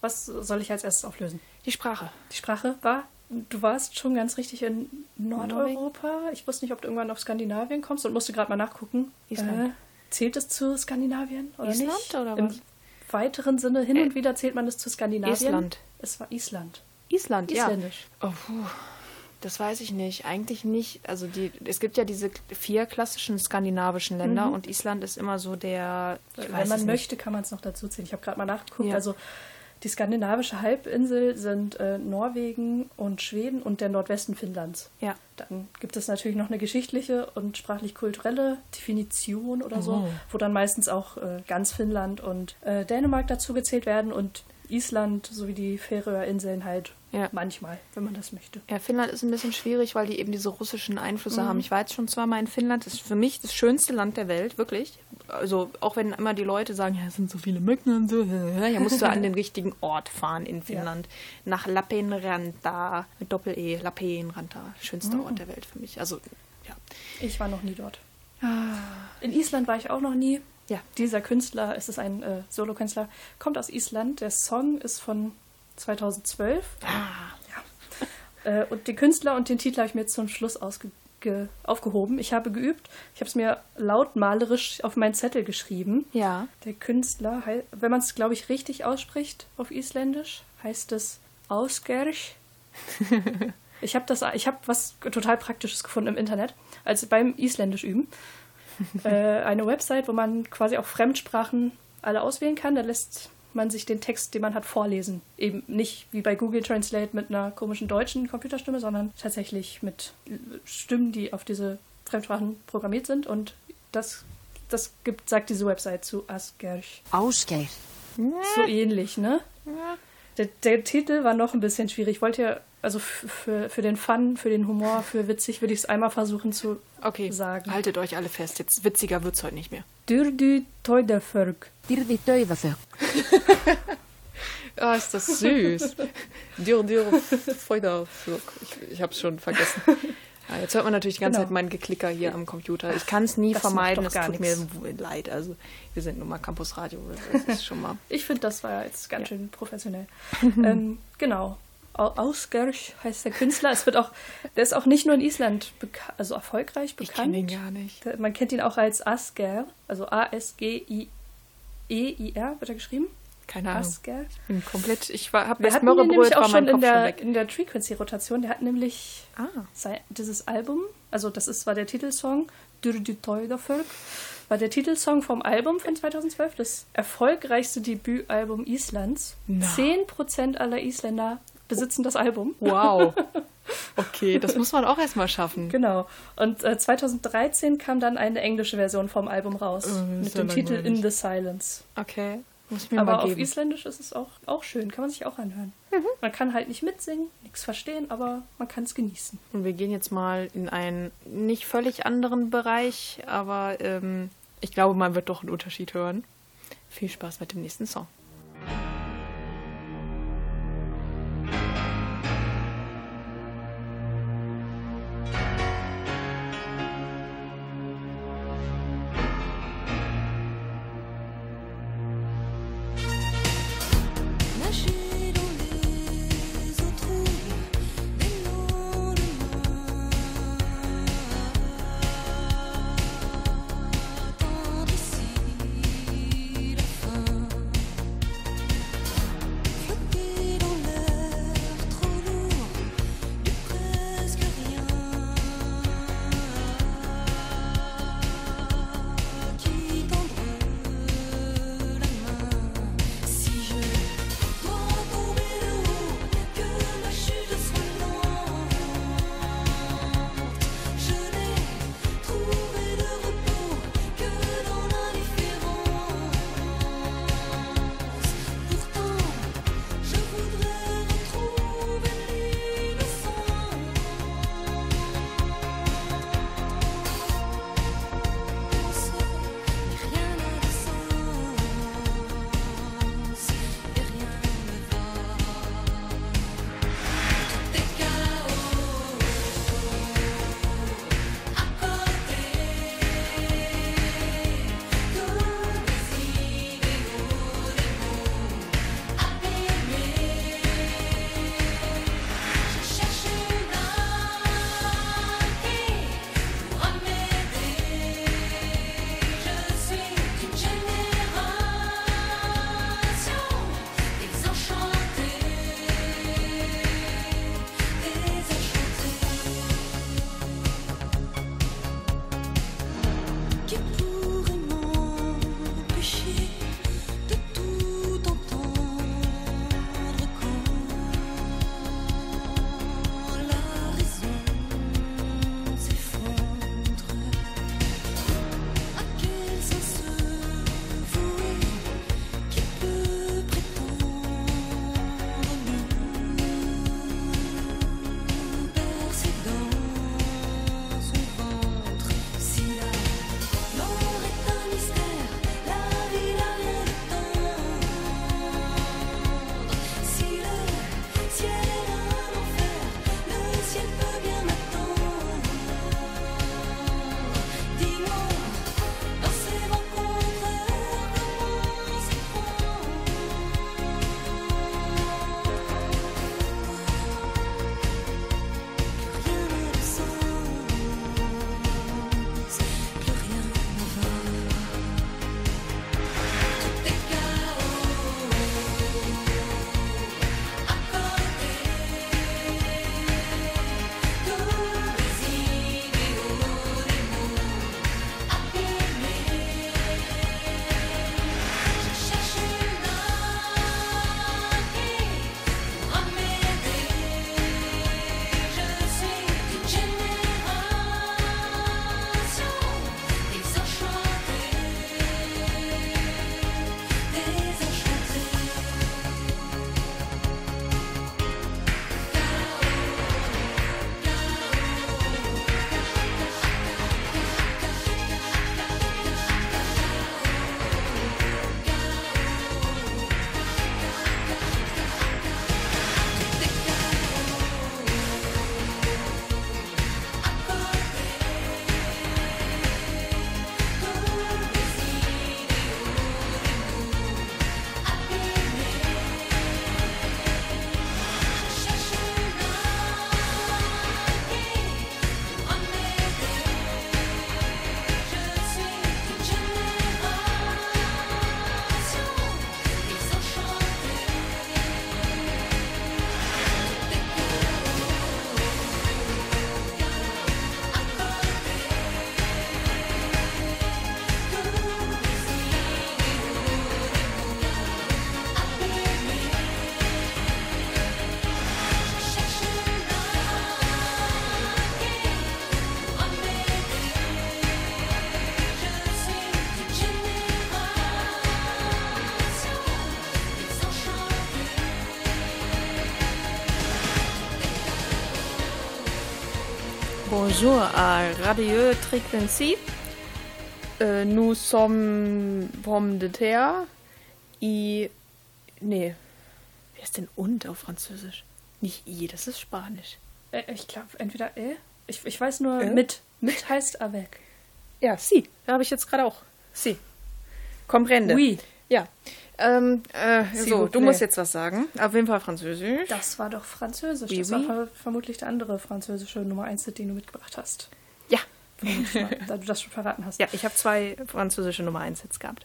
Was soll ich als erstes auflösen? Die Sprache. Die Sprache war, du warst schon ganz richtig in Nordeuropa. Ich wusste nicht, ob du irgendwann auf Skandinavien kommst und musste gerade mal nachgucken. Island. Äh, zählt es zu Skandinavien oder Island nicht? oder Im was? weiteren Sinne, hin und wieder zählt man es zu Skandinavien. Island. Es war Island. Island, ja. Isländisch. Oh, puh. Das weiß ich nicht. Eigentlich nicht. Also die, es gibt ja diese vier klassischen skandinavischen Länder und Island ist immer so der. Wenn man möchte, kann man es noch dazu zählen. Ich habe gerade mal nachgeguckt. Ja. Also Die skandinavische Halbinsel sind äh, Norwegen und Schweden und der Nordwesten Finnlands. Ja. Dann gibt es natürlich noch eine geschichtliche und sprachlich-kulturelle Definition oder so, Oh. wo dann meistens auch äh, ganz Finnland und äh, Dänemark dazu gezählt werden und Island sowie die Färöerinseln halt Ja. manchmal, wenn man das möchte. Ja, Finnland ist ein bisschen schwierig, weil die eben diese russischen Einflüsse Mhm. haben. Ich war jetzt schon zweimal in Finnland. Das ist für mich das schönste Land der Welt, wirklich. Also auch wenn immer die Leute sagen, ja, es sind so viele Mücken und so, ja, musst du an den richtigen Ort fahren in Finnland. Nach Lappeenranta, mit Doppel-E, Lappeenranta. Schönster Mhm. Ort der Welt für mich. Also, ja. Ich war noch nie dort. In Island war ich auch noch nie. Ja. Dieser Künstler, es ist ein äh, Solokünstler, kommt aus Island. Der Song ist von 2012. Ja. Äh, und den Künstler und den Titel habe ich mir zum Schluss ausge aufgehoben. Ich habe geübt. Ich habe es mir lautmalerisch auf meinen Zettel geschrieben. Ja. Der Künstler, wenn man es, glaube ich, richtig ausspricht auf Isländisch, heißt es Ausgerch. ich habe das, ich habe was total Praktisches gefunden im Internet, als beim Isländisch üben. äh, eine Website, wo man quasi auch Fremdsprachen alle auswählen kann. Da lässt man sich den Text, den man hat, vorlesen. Eben nicht wie bei Google Translate mit einer komischen deutschen Computerstimme, sondern tatsächlich mit Stimmen, die auf diese Fremdsprachen programmiert sind. Und das, das gibt, sagt diese Website zu Asgerch. Ausgeir. So ähnlich, ne? Der, der Titel war noch ein bisschen schwierig. Ich wollte ja, also f- für, für den Fun, für den Humor, für witzig, würde ich es einmal versuchen zu Okay, sagen. haltet euch alle fest. Jetzt witziger wird es heute nicht mehr. Dürdi Toiderförg. Dirvi Töiväfö. Ah, ist das süß. dir, dir, Freude. Ich, ich habe es schon vergessen. Ja, jetzt hört man natürlich die ganze Genau. Zeit mein Geklicker hier am Computer. Ich kann es nie Das vermeiden. Es tut nichts. mir leid. Also wir sind nun mal Campus Radio. Das ist schon mal. Ich finde, das war jetzt ganz Ja. schön professionell. ähm, genau. Au- Ausgerch heißt der Künstler. Es wird auch, der ist auch nicht nur in Island beka- also erfolgreich Ich bekannt. kenne ihn gar nicht. Man kennt ihn auch als Asger, also A-S-G-I-E-I-R wird er geschrieben. Keine Ahnung. Asger. Ich bin komplett. Ich war, habe das ihn nämlich Mörrebröt, auch schon in schon der, in der Frequency-Rotation. Der hat nämlich Ah, sein, dieses Album, also das ist, war der Titelsong, Dürdytoidafölk, war der Titelsong vom Album von 2012, das erfolgreichste Debütalbum Islands. Na. 10% aller Isländer besitzen das Album. wow. Okay, das muss man auch erstmal schaffen. Genau. Und äh, 2013 kam dann eine englische Version vom Album raus. Ist mit dem Titel. In the Silence. Okay, muss ich mir Aber mal auf geben. Isländisch ist es auch, auch schön, kann man sich auch anhören. Mhm. Man kann halt nicht mitsingen, nichts verstehen, aber man kann es genießen. Und wir gehen jetzt mal in einen nicht völlig anderen Bereich, aber ähm, ich glaube, man wird doch einen Unterschied hören. Viel Spaß mit dem nächsten Song. Bonjour à Radio Frequency. Euh, nous sommes pommes de terre. I. Nee. Wer ist denn und auf Französisch? Nicht I, das ist Spanisch. Äh, ich glaube, entweder äh. Ich, ich weiß nur, Äh? mit. Mit heißt avec. Ja, si. Da habe ich jetzt gerade auch. Si. Comprende. Oui. Ja. Ähm, äh, so, du musst jetzt was sagen. Auf jeden Fall Französisch. Das war doch Französisch. Oui, das war ver vermutlich der andere französische Nummer 1, den du mitgebracht hast. Ja. Mal, da du das schon verraten hast. Ja, ich habe zwei französische Nummer 1 Hits gehabt.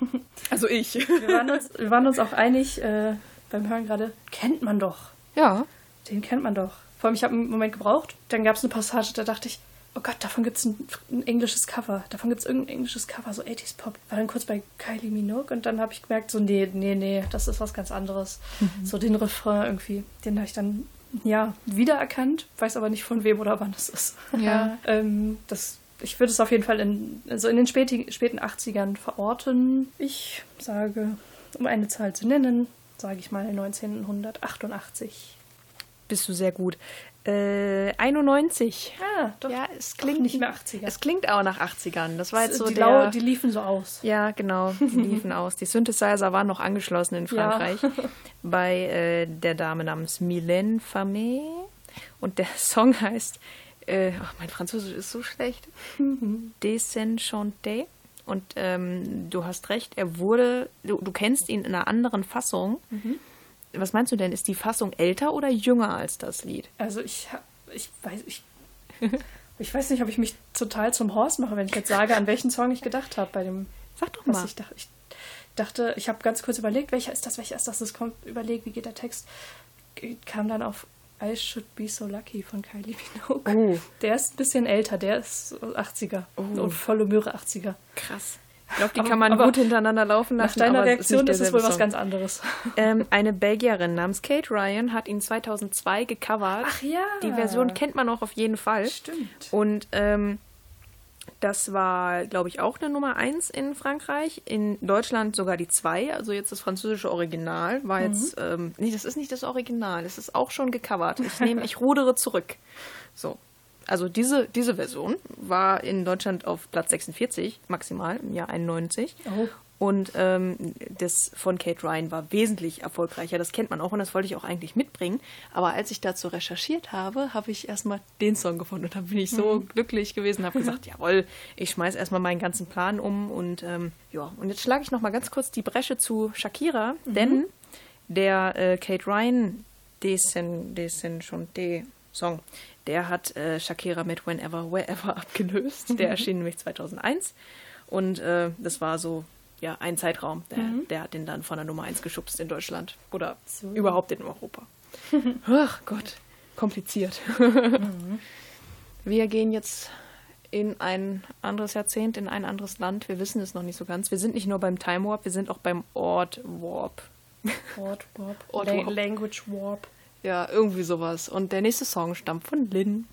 Also ich. Wir, waren uns, wir waren uns auch einig äh, beim Hören gerade, kennt man doch. Ja. Den kennt man doch. Vor allem, ich habe einen Moment gebraucht. Dann gab es eine Passage, da dachte ich, oh Gott, davon gibt es ein, ein englisches Cover. Davon gibt es irgendein englisches Cover, so 80s Pop. War dann kurz bei Kylie Minogue und dann habe ich gemerkt, so, nee, nee, nee, das ist was ganz anderes. So den Refrain irgendwie, den habe ich dann, ja, wiedererkannt, weiß aber nicht von wem oder wann es ist. Ja. ähm, das, ich würde es auf jeden Fall in, also in den späti, späten 80ern verorten. Ich sage, um eine Zahl zu nennen, sage ich mal 1988. Bist du sehr gut. Äh, 91. Ah, doch. Ja, es Doch klingt nicht mehr 80er. Es klingt auch nach 80ern. Das war jetzt so die, der... Lau, die liefen so aus. ja, genau. Die liefen aus. Die Synthesizer waren noch angeschlossen in Ja. Frankreich. Bei äh, der Dame namens Mylène Famé. Und der Song heißt... Äh, ach, mein Französisch ist so schlecht. Desenchanté. Und ähm, du hast recht, er wurde... Du, du kennst ihn in einer anderen Fassung. Was meinst du denn? Ist die Fassung älter oder jünger als das Lied? Also ich, ich weiß, ich, ich weiß nicht, ob ich mich total zum Horst mache, wenn ich jetzt sage, an welchen Song ich gedacht habe bei dem, Sag doch was mal. ich dachte. Ich dachte, ich habe ganz kurz überlegt, welcher ist das, welcher ist das, es kommt, überlegt, wie geht der Text, kam dann auf I Should Be So Lucky von Kylie Minogue. Oh. Der ist ein bisschen älter, der ist 80er Oh. und volle Möhre 80er. Krass. Ich glaube, die Aber- kann man gut hintereinander laufen Nach lassen. deiner aber Reaktion nicht ist es wohl derselbe was Song. ganz anderes. Ähm, eine Belgierin namens Kate Ryan hat ihn 2002 gecovert. Ach ja. Die Version kennt man auch auf jeden Fall. Stimmt. Und ähm, das war, glaube ich, auch eine Nummer 1 in Frankreich. In Deutschland sogar die 2. Also jetzt das französische Original war jetzt. Ähm, nee, das ist nicht das Original. Das ist auch schon gecovert. Ich nehme, ich rudere zurück. So. Also diese, diese Version war in Deutschland auf Platz 46 maximal im Jahr 91. Oh. Und ähm, das von Kate Ryan war wesentlich erfolgreicher. Das kennt man auch und das wollte ich auch eigentlich mitbringen. Aber als ich dazu recherchiert habe, habe ich erstmal den Song gefunden. Und dann bin ich so glücklich gewesen und habe gesagt, jawohl, ich schmeiß erstmal meinen ganzen Plan um. Und ähm, ja, und jetzt schlage ich noch mal ganz kurz die Bresche zu Shakira, denn der äh, Kate Ryan Desen, Desen Chanté Song, der hat äh, Shakira mit Whenever, Wherever abgelöst. Der erschien nämlich 2001 und äh, das war so ja ein Zeitraum. Der, der hat den dann von der Nummer 1 geschubst in Deutschland oder überhaupt in Europa. Ach Gott, kompliziert. Wir gehen jetzt in ein anderes Jahrzehnt, in ein anderes Land. Wir wissen es noch nicht so ganz. Wir sind nicht nur beim Time Warp, wir sind auch beim Ort Warp. Wort Warp. Ort Warp. Language Warp. Ja, irgendwie sowas. Und der nächste Song stammt von Lynn.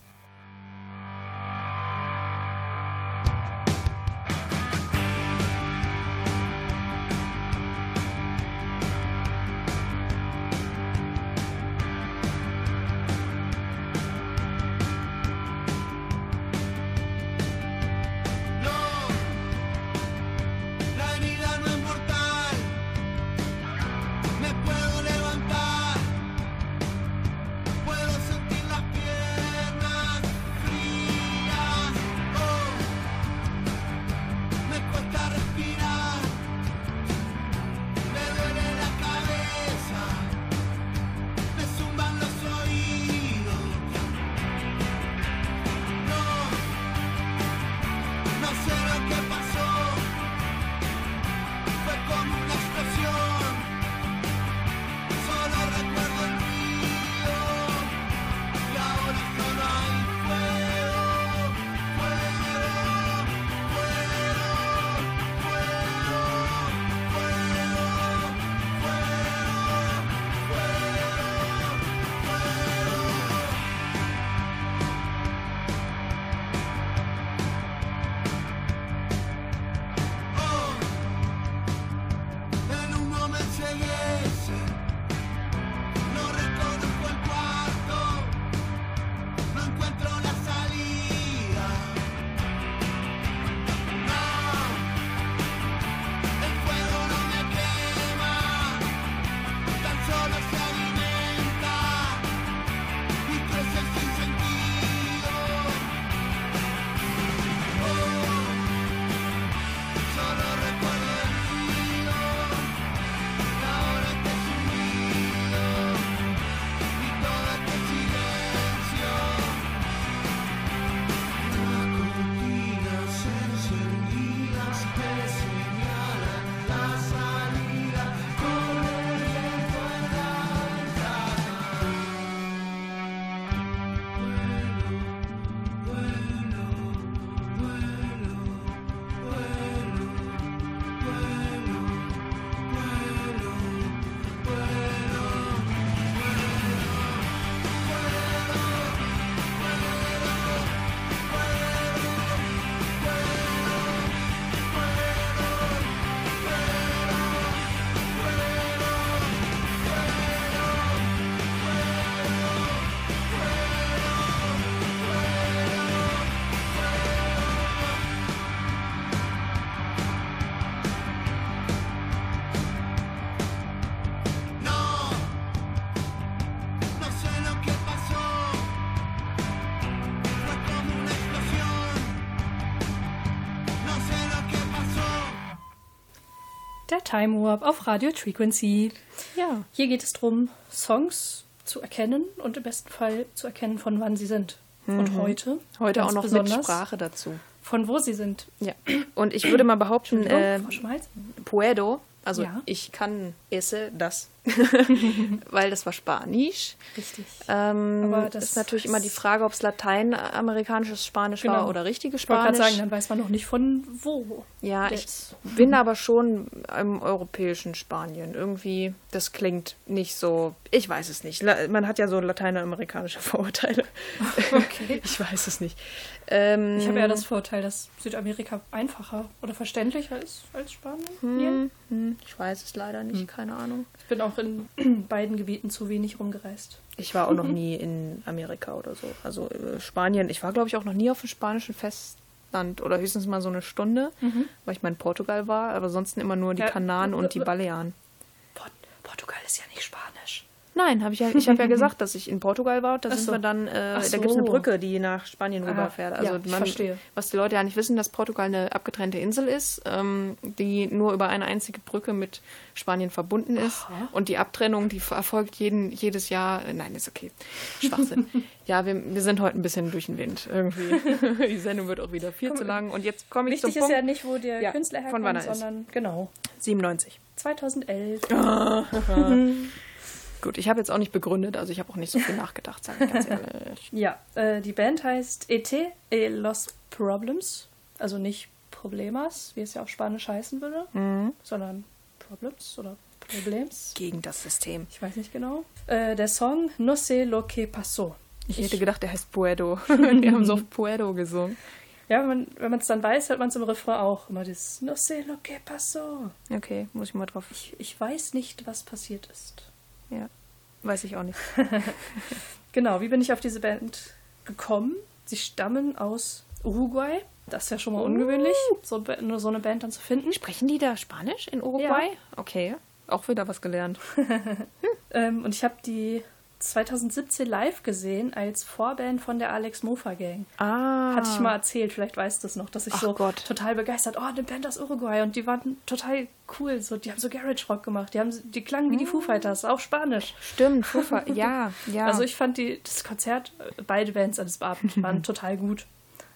Time Warp auf Radio Frequency. Ja. Hier geht es darum, Songs zu erkennen und im besten Fall zu erkennen, von wann sie sind. Und heute. Mhm. Heute auch noch besonders, mit Sprache dazu. Von wo sie sind. Ja. Und ich würde mal behaupten, äh, puedo, also Ja. ich kann esse das, weil das war Spanisch. Richtig. Ähm, Aber das ist natürlich immer die Frage, ob es lateinamerikanisches Spanisch war Genau. oder richtiges Ich wollte gerade Spanisch. sagen, dann weiß man noch nicht von wo. ja, ich jetzt. bin aber schon im europäischen Spanien. Irgendwie, das klingt nicht so. Ich weiß es nicht. Man hat ja so lateinamerikanische Vorurteile. Okay. ich weiß es nicht. Ähm, Ich habe ja das Vorteil, dass Südamerika einfacher oder verständlicher ist als Spanien. hm, ich weiß es leider nicht, Hm. keine Ahnung. Ich bin auch in beiden Gebieten zu wenig rumgereist. Ich war auch noch nie in Amerika oder so. Also äh, Spanien. Ich war, glaube ich, auch noch nie auf dem spanischen Festland oder höchstens mal so eine Stunde, weil ich mal in Portugal war, aber sonst immer nur die Ja, Kanaren und die Balearen. Port Portugal ist ja nicht Spanisch. Nein, habe ich ja, ich habe ja gesagt, dass ich in Portugal war. Da Ach sind so. wir dann, äh, Ach da gibt es eine so. Brücke, die nach Spanien Aha, rüberfährt. Also ja, ich verstehe. was die Leute ja nicht wissen, dass Portugal eine abgetrennte Insel ist, ähm, die nur über eine einzige Brücke mit Spanien verbunden ist. Aha. Und die Abtrennung, die erfolgt jeden, jedes Jahr. äh, Nein, ist okay. Schwachsinn. ja, wir, wir sind heute ein bisschen durch den Wind irgendwie. die Sendung wird auch wieder viel zu lang. Und jetzt komme ich Wichtig zum ist ja Punkt. nicht, wo der Ja, Künstler herkommt, er ist. sondern genau 97. 2011. Gut, ich habe jetzt auch nicht begründet, also ich habe auch nicht so viel nachgedacht, sage ich ganz ehrlich. Ja, äh, die Band heißt ET e Los Problems. Also nicht Problemas, wie es ja auf Spanisch heißen würde, Mhm. sondern Problems oder Problems. Gegen das System. Ich weiß nicht genau. Äh, der Song No sé lo que pasó. Ich hätte gedacht, der heißt Puedo. Die haben so oft Puedo gesungen. Ja, wenn man wenn man es dann weiß, hört man es im Refrain auch immer das No sé lo que pasó. Okay, muss ich mal drauf. Ich, ich weiß nicht, was passiert ist. Ja, weiß ich auch nicht. Genau, wie bin ich auf diese Band gekommen? Sie stammen aus Uruguay. Das ist ja schon mal ungewöhnlich, so, nur so eine Band dann zu finden. Sprechen die da Spanisch in Uruguay? Okay, auch wieder was gelernt. Ähm, und ich habe die 2017 live gesehen als Vorband von der Alex Mofa Gang. Ah. Hatte ich mal erzählt, vielleicht weißt du es noch, dass ich Ach so Gott. total begeistert, oh, eine Band aus Uruguay und die waren total cool, so, die haben so Garage Rock gemacht, die haben, die klangen wie die Foo Fighters, auch Spanisch. Stimmt, Fufa. ja, ja. Also ich fand die, das Konzert, beide Bands an diesem Abend waren total gut.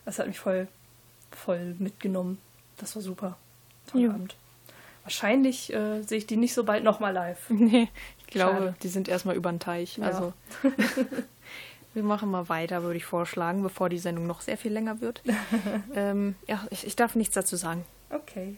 Das hat mich voll, voll mitgenommen. Das war super. Toller Ja. Abend. Wahrscheinlich äh, sehe ich die nicht so bald nochmal live. nee, glaube, Schade. die sind erstmal über den Teich. Ja. Also. Wir machen mal weiter, würde ich vorschlagen, bevor die Sendung noch sehr viel länger wird. ähm, ja, ich, ich darf nichts dazu sagen. Okay.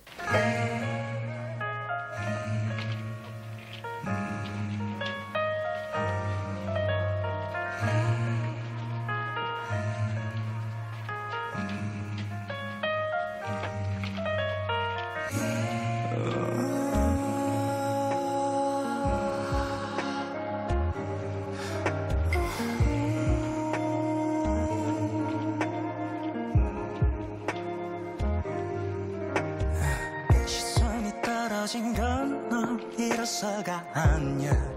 서가 아니야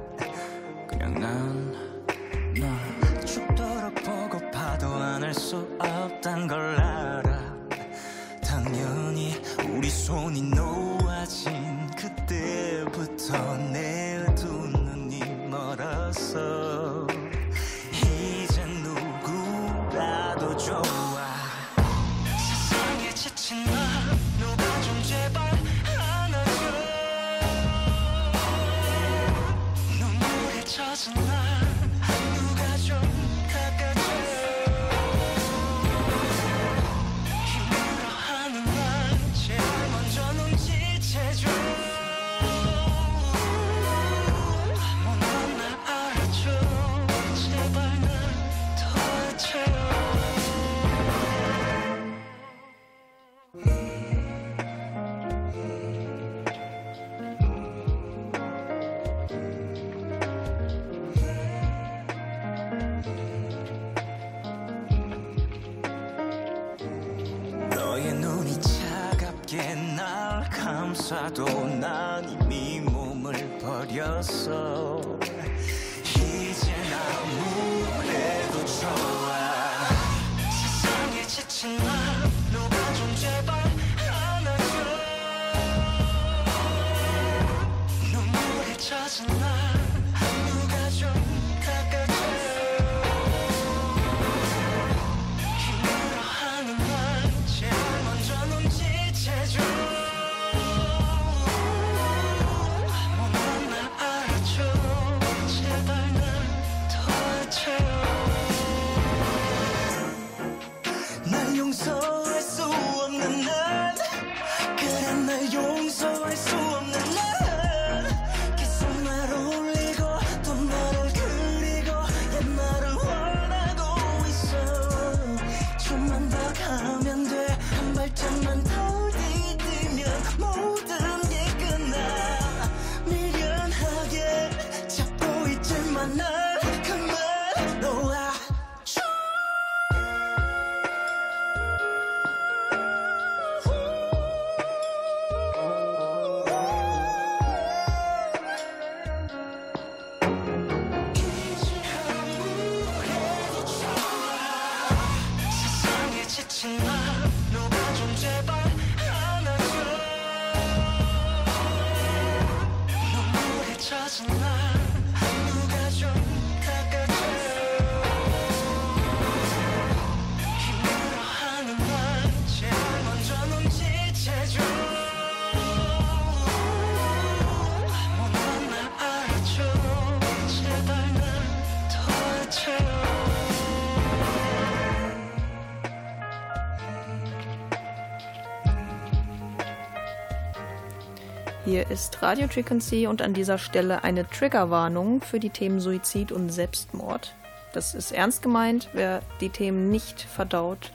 Hier ist Radio Frequency und an dieser Stelle eine Triggerwarnung für die Themen Suizid und Selbstmord. Das ist ernst gemeint. Wer die Themen nicht verdaut,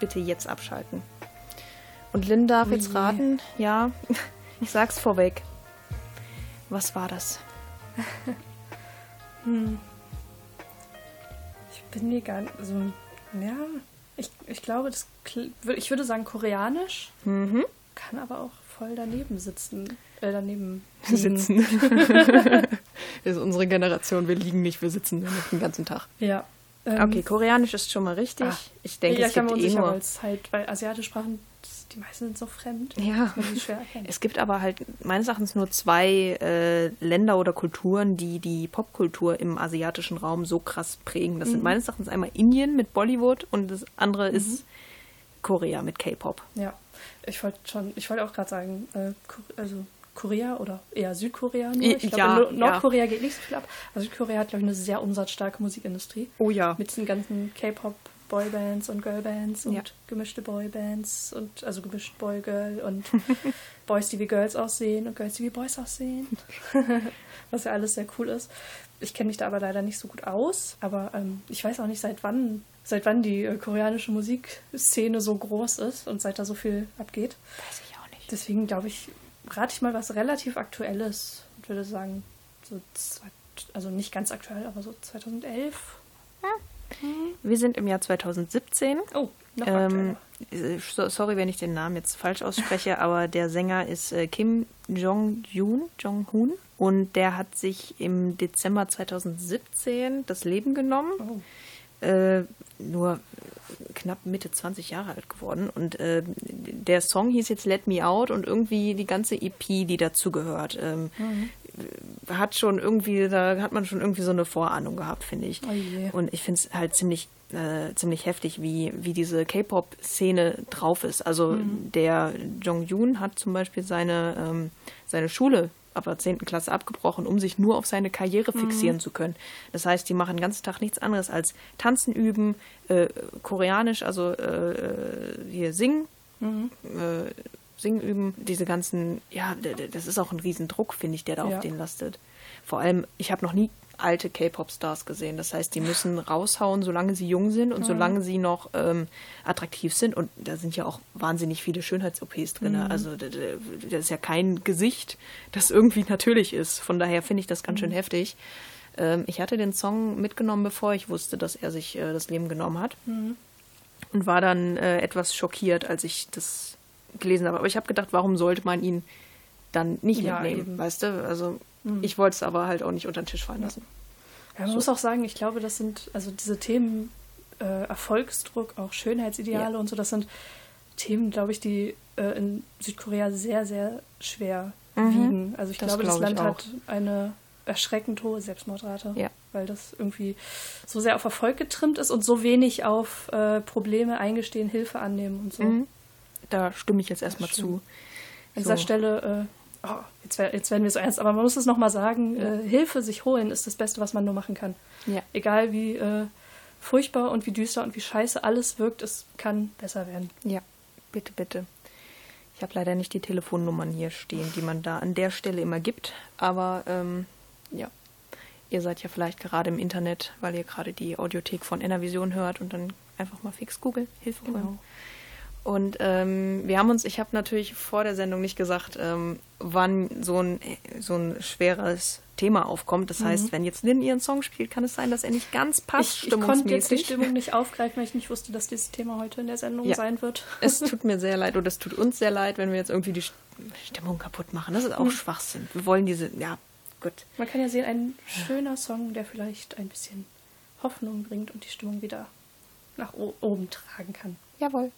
bitte jetzt abschalten. Und Lynn darf jetzt raten, ja, ich sag's vorweg. Was war das? Ich bin mir gar nicht. Also, ja, ich, ich glaube, das. Ich würde sagen koreanisch. Mhm. Kann aber auch voll daneben sitzen. Äh, daneben. Sitzen. das ist unsere Generation. Wir liegen nicht, wir sitzen nur noch den ganzen Tag. Ja. Ähm, Okay, Koreanisch ist schon mal richtig. Ah. Ich denke, ja, es gibt eh nur. halt, weil asiatische Sprachen, die meisten sind so fremd. Ja. Es gibt aber halt meines Erachtens nur zwei äh, Länder oder Kulturen, die die Popkultur im asiatischen Raum so krass prägen. Das sind meines Erachtens einmal Indien mit Bollywood und das andere ist Korea mit K-Pop. Ja, ich wollte schon, ich wollte auch gerade sagen, äh, also Korea oder eher Südkorea. Nur. Ich glaube, Ja, in Nord- ja. Nordkorea geht nicht so viel ab. Aber Südkorea hat, glaube ich, eine sehr umsatzstarke Musikindustrie. Oh ja. Mit diesen ganzen K-Pop Boybands und Girlbands und Ja. gemischte Boybands und also gemischt Boy-Girl und Boys, die wie Girls aussehen und Girls, die wie Boys aussehen. Was ja alles sehr cool ist. Ich kenne mich da aber leider nicht so gut aus, aber ähm, ich weiß auch nicht, seit wann, seit wann die äh, koreanische Musikszene so groß ist und seit da so viel abgeht. Weiß ich auch nicht. Deswegen glaube ich, rate ich mal was relativ Aktuelles und würde sagen, so zwei, also nicht ganz aktuell, aber so 2011. Wir sind im Jahr 2017. Oh, noch Ähm, aktueller. äh, so- sorry, wenn ich den Namen jetzt falsch ausspreche, aber der Sänger ist äh, Kim Jong-Yoon, Jong-Hoon. Und der hat sich im Dezember 2017 das Leben genommen. Oh. Äh, nur knapp Mitte 20 Jahre alt geworden. Und äh, der Song hieß jetzt Let Me Out und irgendwie die ganze EP, die dazugehört, ähm, hat schon irgendwie, da hat man schon irgendwie so eine Vorahnung gehabt, finde ich. Oh. Und ich finde es halt ziemlich, äh, ziemlich heftig, wie, wie diese K-Pop-Szene drauf ist. Also Mhm. der Jong-Yoon hat zum Beispiel seine, ähm, seine Schule ab der 10. Klasse abgebrochen, um sich nur auf seine Karriere Mhm. fixieren zu können. Das heißt, die machen den ganzen Tag nichts anderes als tanzen üben, äh, koreanisch, also äh, hier singen, Mhm. äh, singen üben. Diese ganzen, ja, das ist auch ein Riesendruck, finde ich, der da Ja. auf denen lastet. Vor allem, ich habe noch nie alte K-Pop-Stars gesehen. Das heißt, die müssen raushauen, solange sie jung sind und solange sie noch ähm, attraktiv sind. Und da sind ja auch wahnsinnig viele Schönheits-OPs drin. Also d- d- das ist ja kein Gesicht, das irgendwie natürlich ist. Von daher finde ich das ganz schön heftig. Ähm, ich hatte den Song mitgenommen, bevor ich wusste, dass er sich äh, das Leben genommen hat. Und war dann äh, etwas schockiert, als ich das gelesen habe. Aber ich habe gedacht, warum sollte man ihn dann nicht Ja, mitnehmen, eben. weißt du? Also ich wollte es aber halt auch nicht unter den Tisch fallen lassen. Ja, man muss auch sagen, ich glaube, das sind, also diese Themen, äh, Erfolgsdruck, auch Schönheitsideale Ja. und so, das sind Themen, glaube ich, die äh, in Südkorea sehr, sehr schwer wiegen. Also ich Das glaube, das glaube ich Land hat eine erschreckend hohe Selbstmordrate, Ja. weil das irgendwie so sehr auf Erfolg getrimmt ist und so wenig auf äh, Probleme eingestehen, Hilfe annehmen und so. Mhm. Da stimme ich jetzt erstmal zu. An So. dieser Stelle, äh, oh, jetzt, jetzt werden wir so ernst, aber man muss es nochmal sagen, Ja. äh, Hilfe sich holen ist das Beste, was man nur machen kann. Ja. Egal wie äh, furchtbar und wie düster und wie scheiße alles wirkt, es kann besser werden. Ja, bitte, bitte. Ich habe leider nicht die Telefonnummern hier stehen, die man da an der Stelle immer gibt. Aber ähm, ja, ihr seid ja vielleicht gerade im Internet, weil ihr gerade die Audiothek von Enervision hört und dann einfach mal fix googeln, Hilfe holen. Genau. Und ähm, wir haben uns, ich habe natürlich vor der Sendung nicht gesagt, ähm, wann so ein, so ein schweres Thema aufkommt. Das heißt, wenn jetzt Lynn ihren Song spielt, kann es sein, dass er nicht ganz passt, Ich, ich konnte jetzt die. Stimmung nicht aufgreifen, weil ich nicht wusste, dass dieses Thema heute in der Sendung Ja. sein wird. Es tut mir sehr leid oder es tut uns sehr leid, wenn wir jetzt irgendwie die St- Stimmung kaputt machen. Das ist auch Schwachsinn. Wir wollen diese, ja, gut. Man kann ja sehen, ein schöner Song, der vielleicht ein bisschen Hoffnung bringt und die Stimmung wieder nach oben tragen kann. Jawohl.「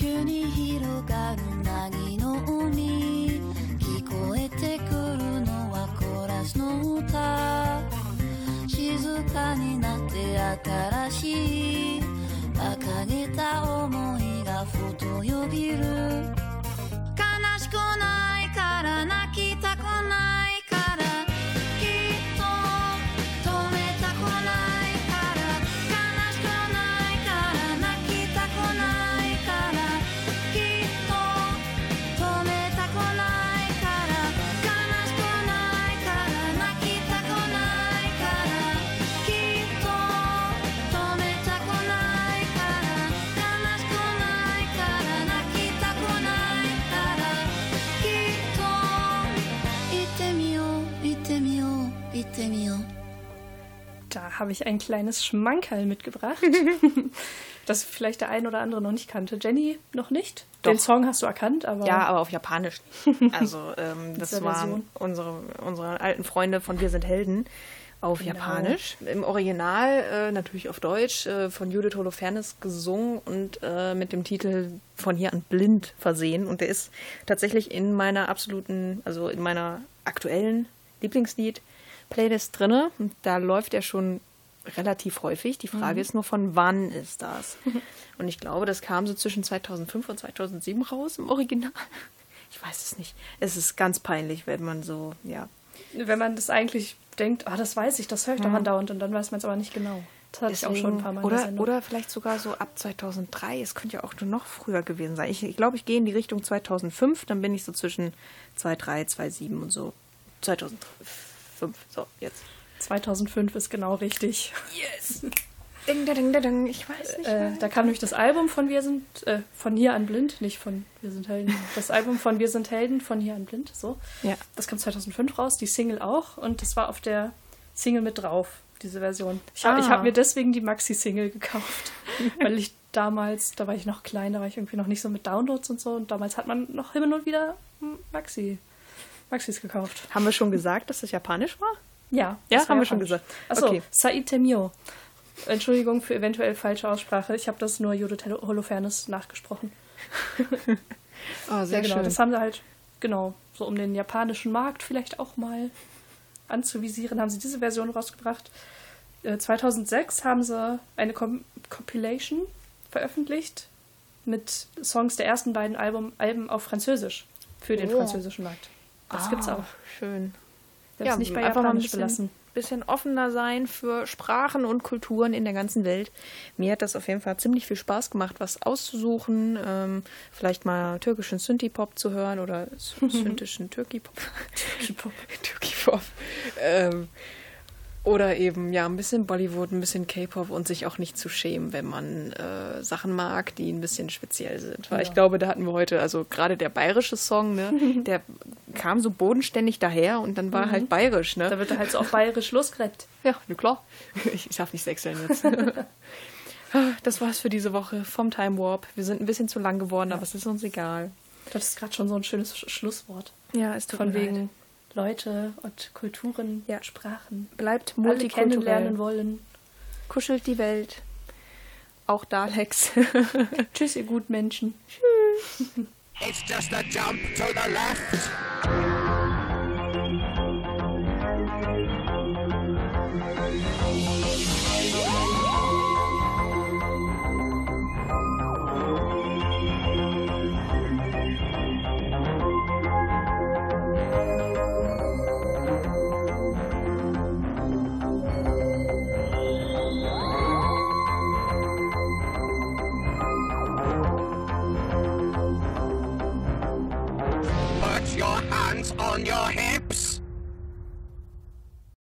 急に広がる凪の海聞こえてくるのはコーラスの歌。静かになって新しい馬鹿げた思いがふとよぎる。Habe ich ein kleines Schmankerl mitgebracht, das vielleicht der ein oder andere noch nicht kannte. Jenny noch nicht? Den Doch. Song hast du erkannt, aber Ja, aber auf Japanisch. Also ähm, das waren unsere, unsere alten Freunde von Wir sind Helden auf Genau. Japanisch. Im Original äh, natürlich auf Deutsch äh, von Judith Holofernes gesungen und äh, mit dem Titel von hier an blind versehen. Und der ist tatsächlich in meiner absoluten, also in meiner aktuellen Lieblingslied Playlist drinne. Und da läuft er schon relativ häufig. Die Frage Mhm. ist nur, von wann ist das? Und ich glaube, das kam so zwischen 2005 und 2007 raus im Original. Ich weiß es nicht. Es ist ganz peinlich, wenn man so, ja. wenn man das eigentlich denkt, ah, das weiß ich, das höre ich doch andauernd und dann weiß man es aber nicht genau. Das hatte ich auch schon ein paar Mal oder, oder vielleicht sogar so ab 2003. Es könnte ja auch nur noch früher gewesen sein. Ich, ich glaube, ich gehe in die Richtung 2005. Dann bin ich so zwischen 2.3, 2.7 und so. 2005. So, jetzt. 2005 ist genau richtig. Yes! Ding, ding, ding, ding. Ich weiß nicht. Äh, da kam nämlich das Album von Wir sind, äh, von hier an blind, nicht von Wir sind Helden. Das Album von Wir sind Helden, von hier an blind, so. Ja. Das kam 2005 raus, die Single auch und das war auf der Single mit drauf, diese Version. Ich habe Ah. hab mir deswegen die Maxi-Single gekauft, weil ich damals, da war ich noch klein, da war ich irgendwie noch nicht so mit Downloads und so und damals hat man noch immer und wieder Maxi, Maxis gekauft. Haben wir schon gesagt, dass das japanisch war? Ja, Ja, haben wir schon gesagt. Achso, Okay. Said Temio. Entschuldigung für eventuell falsche Aussprache. Ich habe das nur Judith Holofernes nachgesprochen. Oh, Ja, genau. Das haben sie halt, genau, so um den japanischen Markt vielleicht auch mal anzuvisieren, haben sie diese Version rausgebracht. Äh, 2006 haben sie eine Com Compilation veröffentlicht mit Songs der ersten beiden Album Alben auf Französisch für den Oh. französischen Markt. Das gibt's auch. Schön. Haben es nicht bei einfach mal ein bisschen, belassen. bisschen offener sein für Sprachen und Kulturen in der ganzen Welt. Mir hat das auf jeden Fall ziemlich viel Spaß gemacht, was auszusuchen. Ähm, vielleicht mal türkischen Synthie-Pop zu hören oder syntischen Türkei-Pop. Türkei-Pop. Türkei-Pop. Ähm, oder eben ja ein bisschen Bollywood, ein bisschen K-Pop und sich auch nicht zu schämen, wenn man äh, Sachen mag, die ein bisschen speziell sind. Weil ich glaube, da hatten wir heute, also gerade der bayerische Song, ne, der kam so bodenständig daher und dann war halt bayerisch, ne? Da wird er halt so auf bayerisch losgerebt. Ja, na klar. Ich, darf nicht sechseln jetzt. Das war's für diese Woche vom Time Warp. Wir sind ein bisschen zu lang geworden, aber es ist uns egal. Das ist gerade schon so ein schönes Sch Schlusswort. Ja, tut Von mir leid. Leute und Kulturen, Ja. Sprachen. Bleibt Alle kennenlernen multikulturell. wollen. Kuschelt die Welt. Auch Daleks. Tschüss, ihr Gutmenschen. It's just a jump to the left.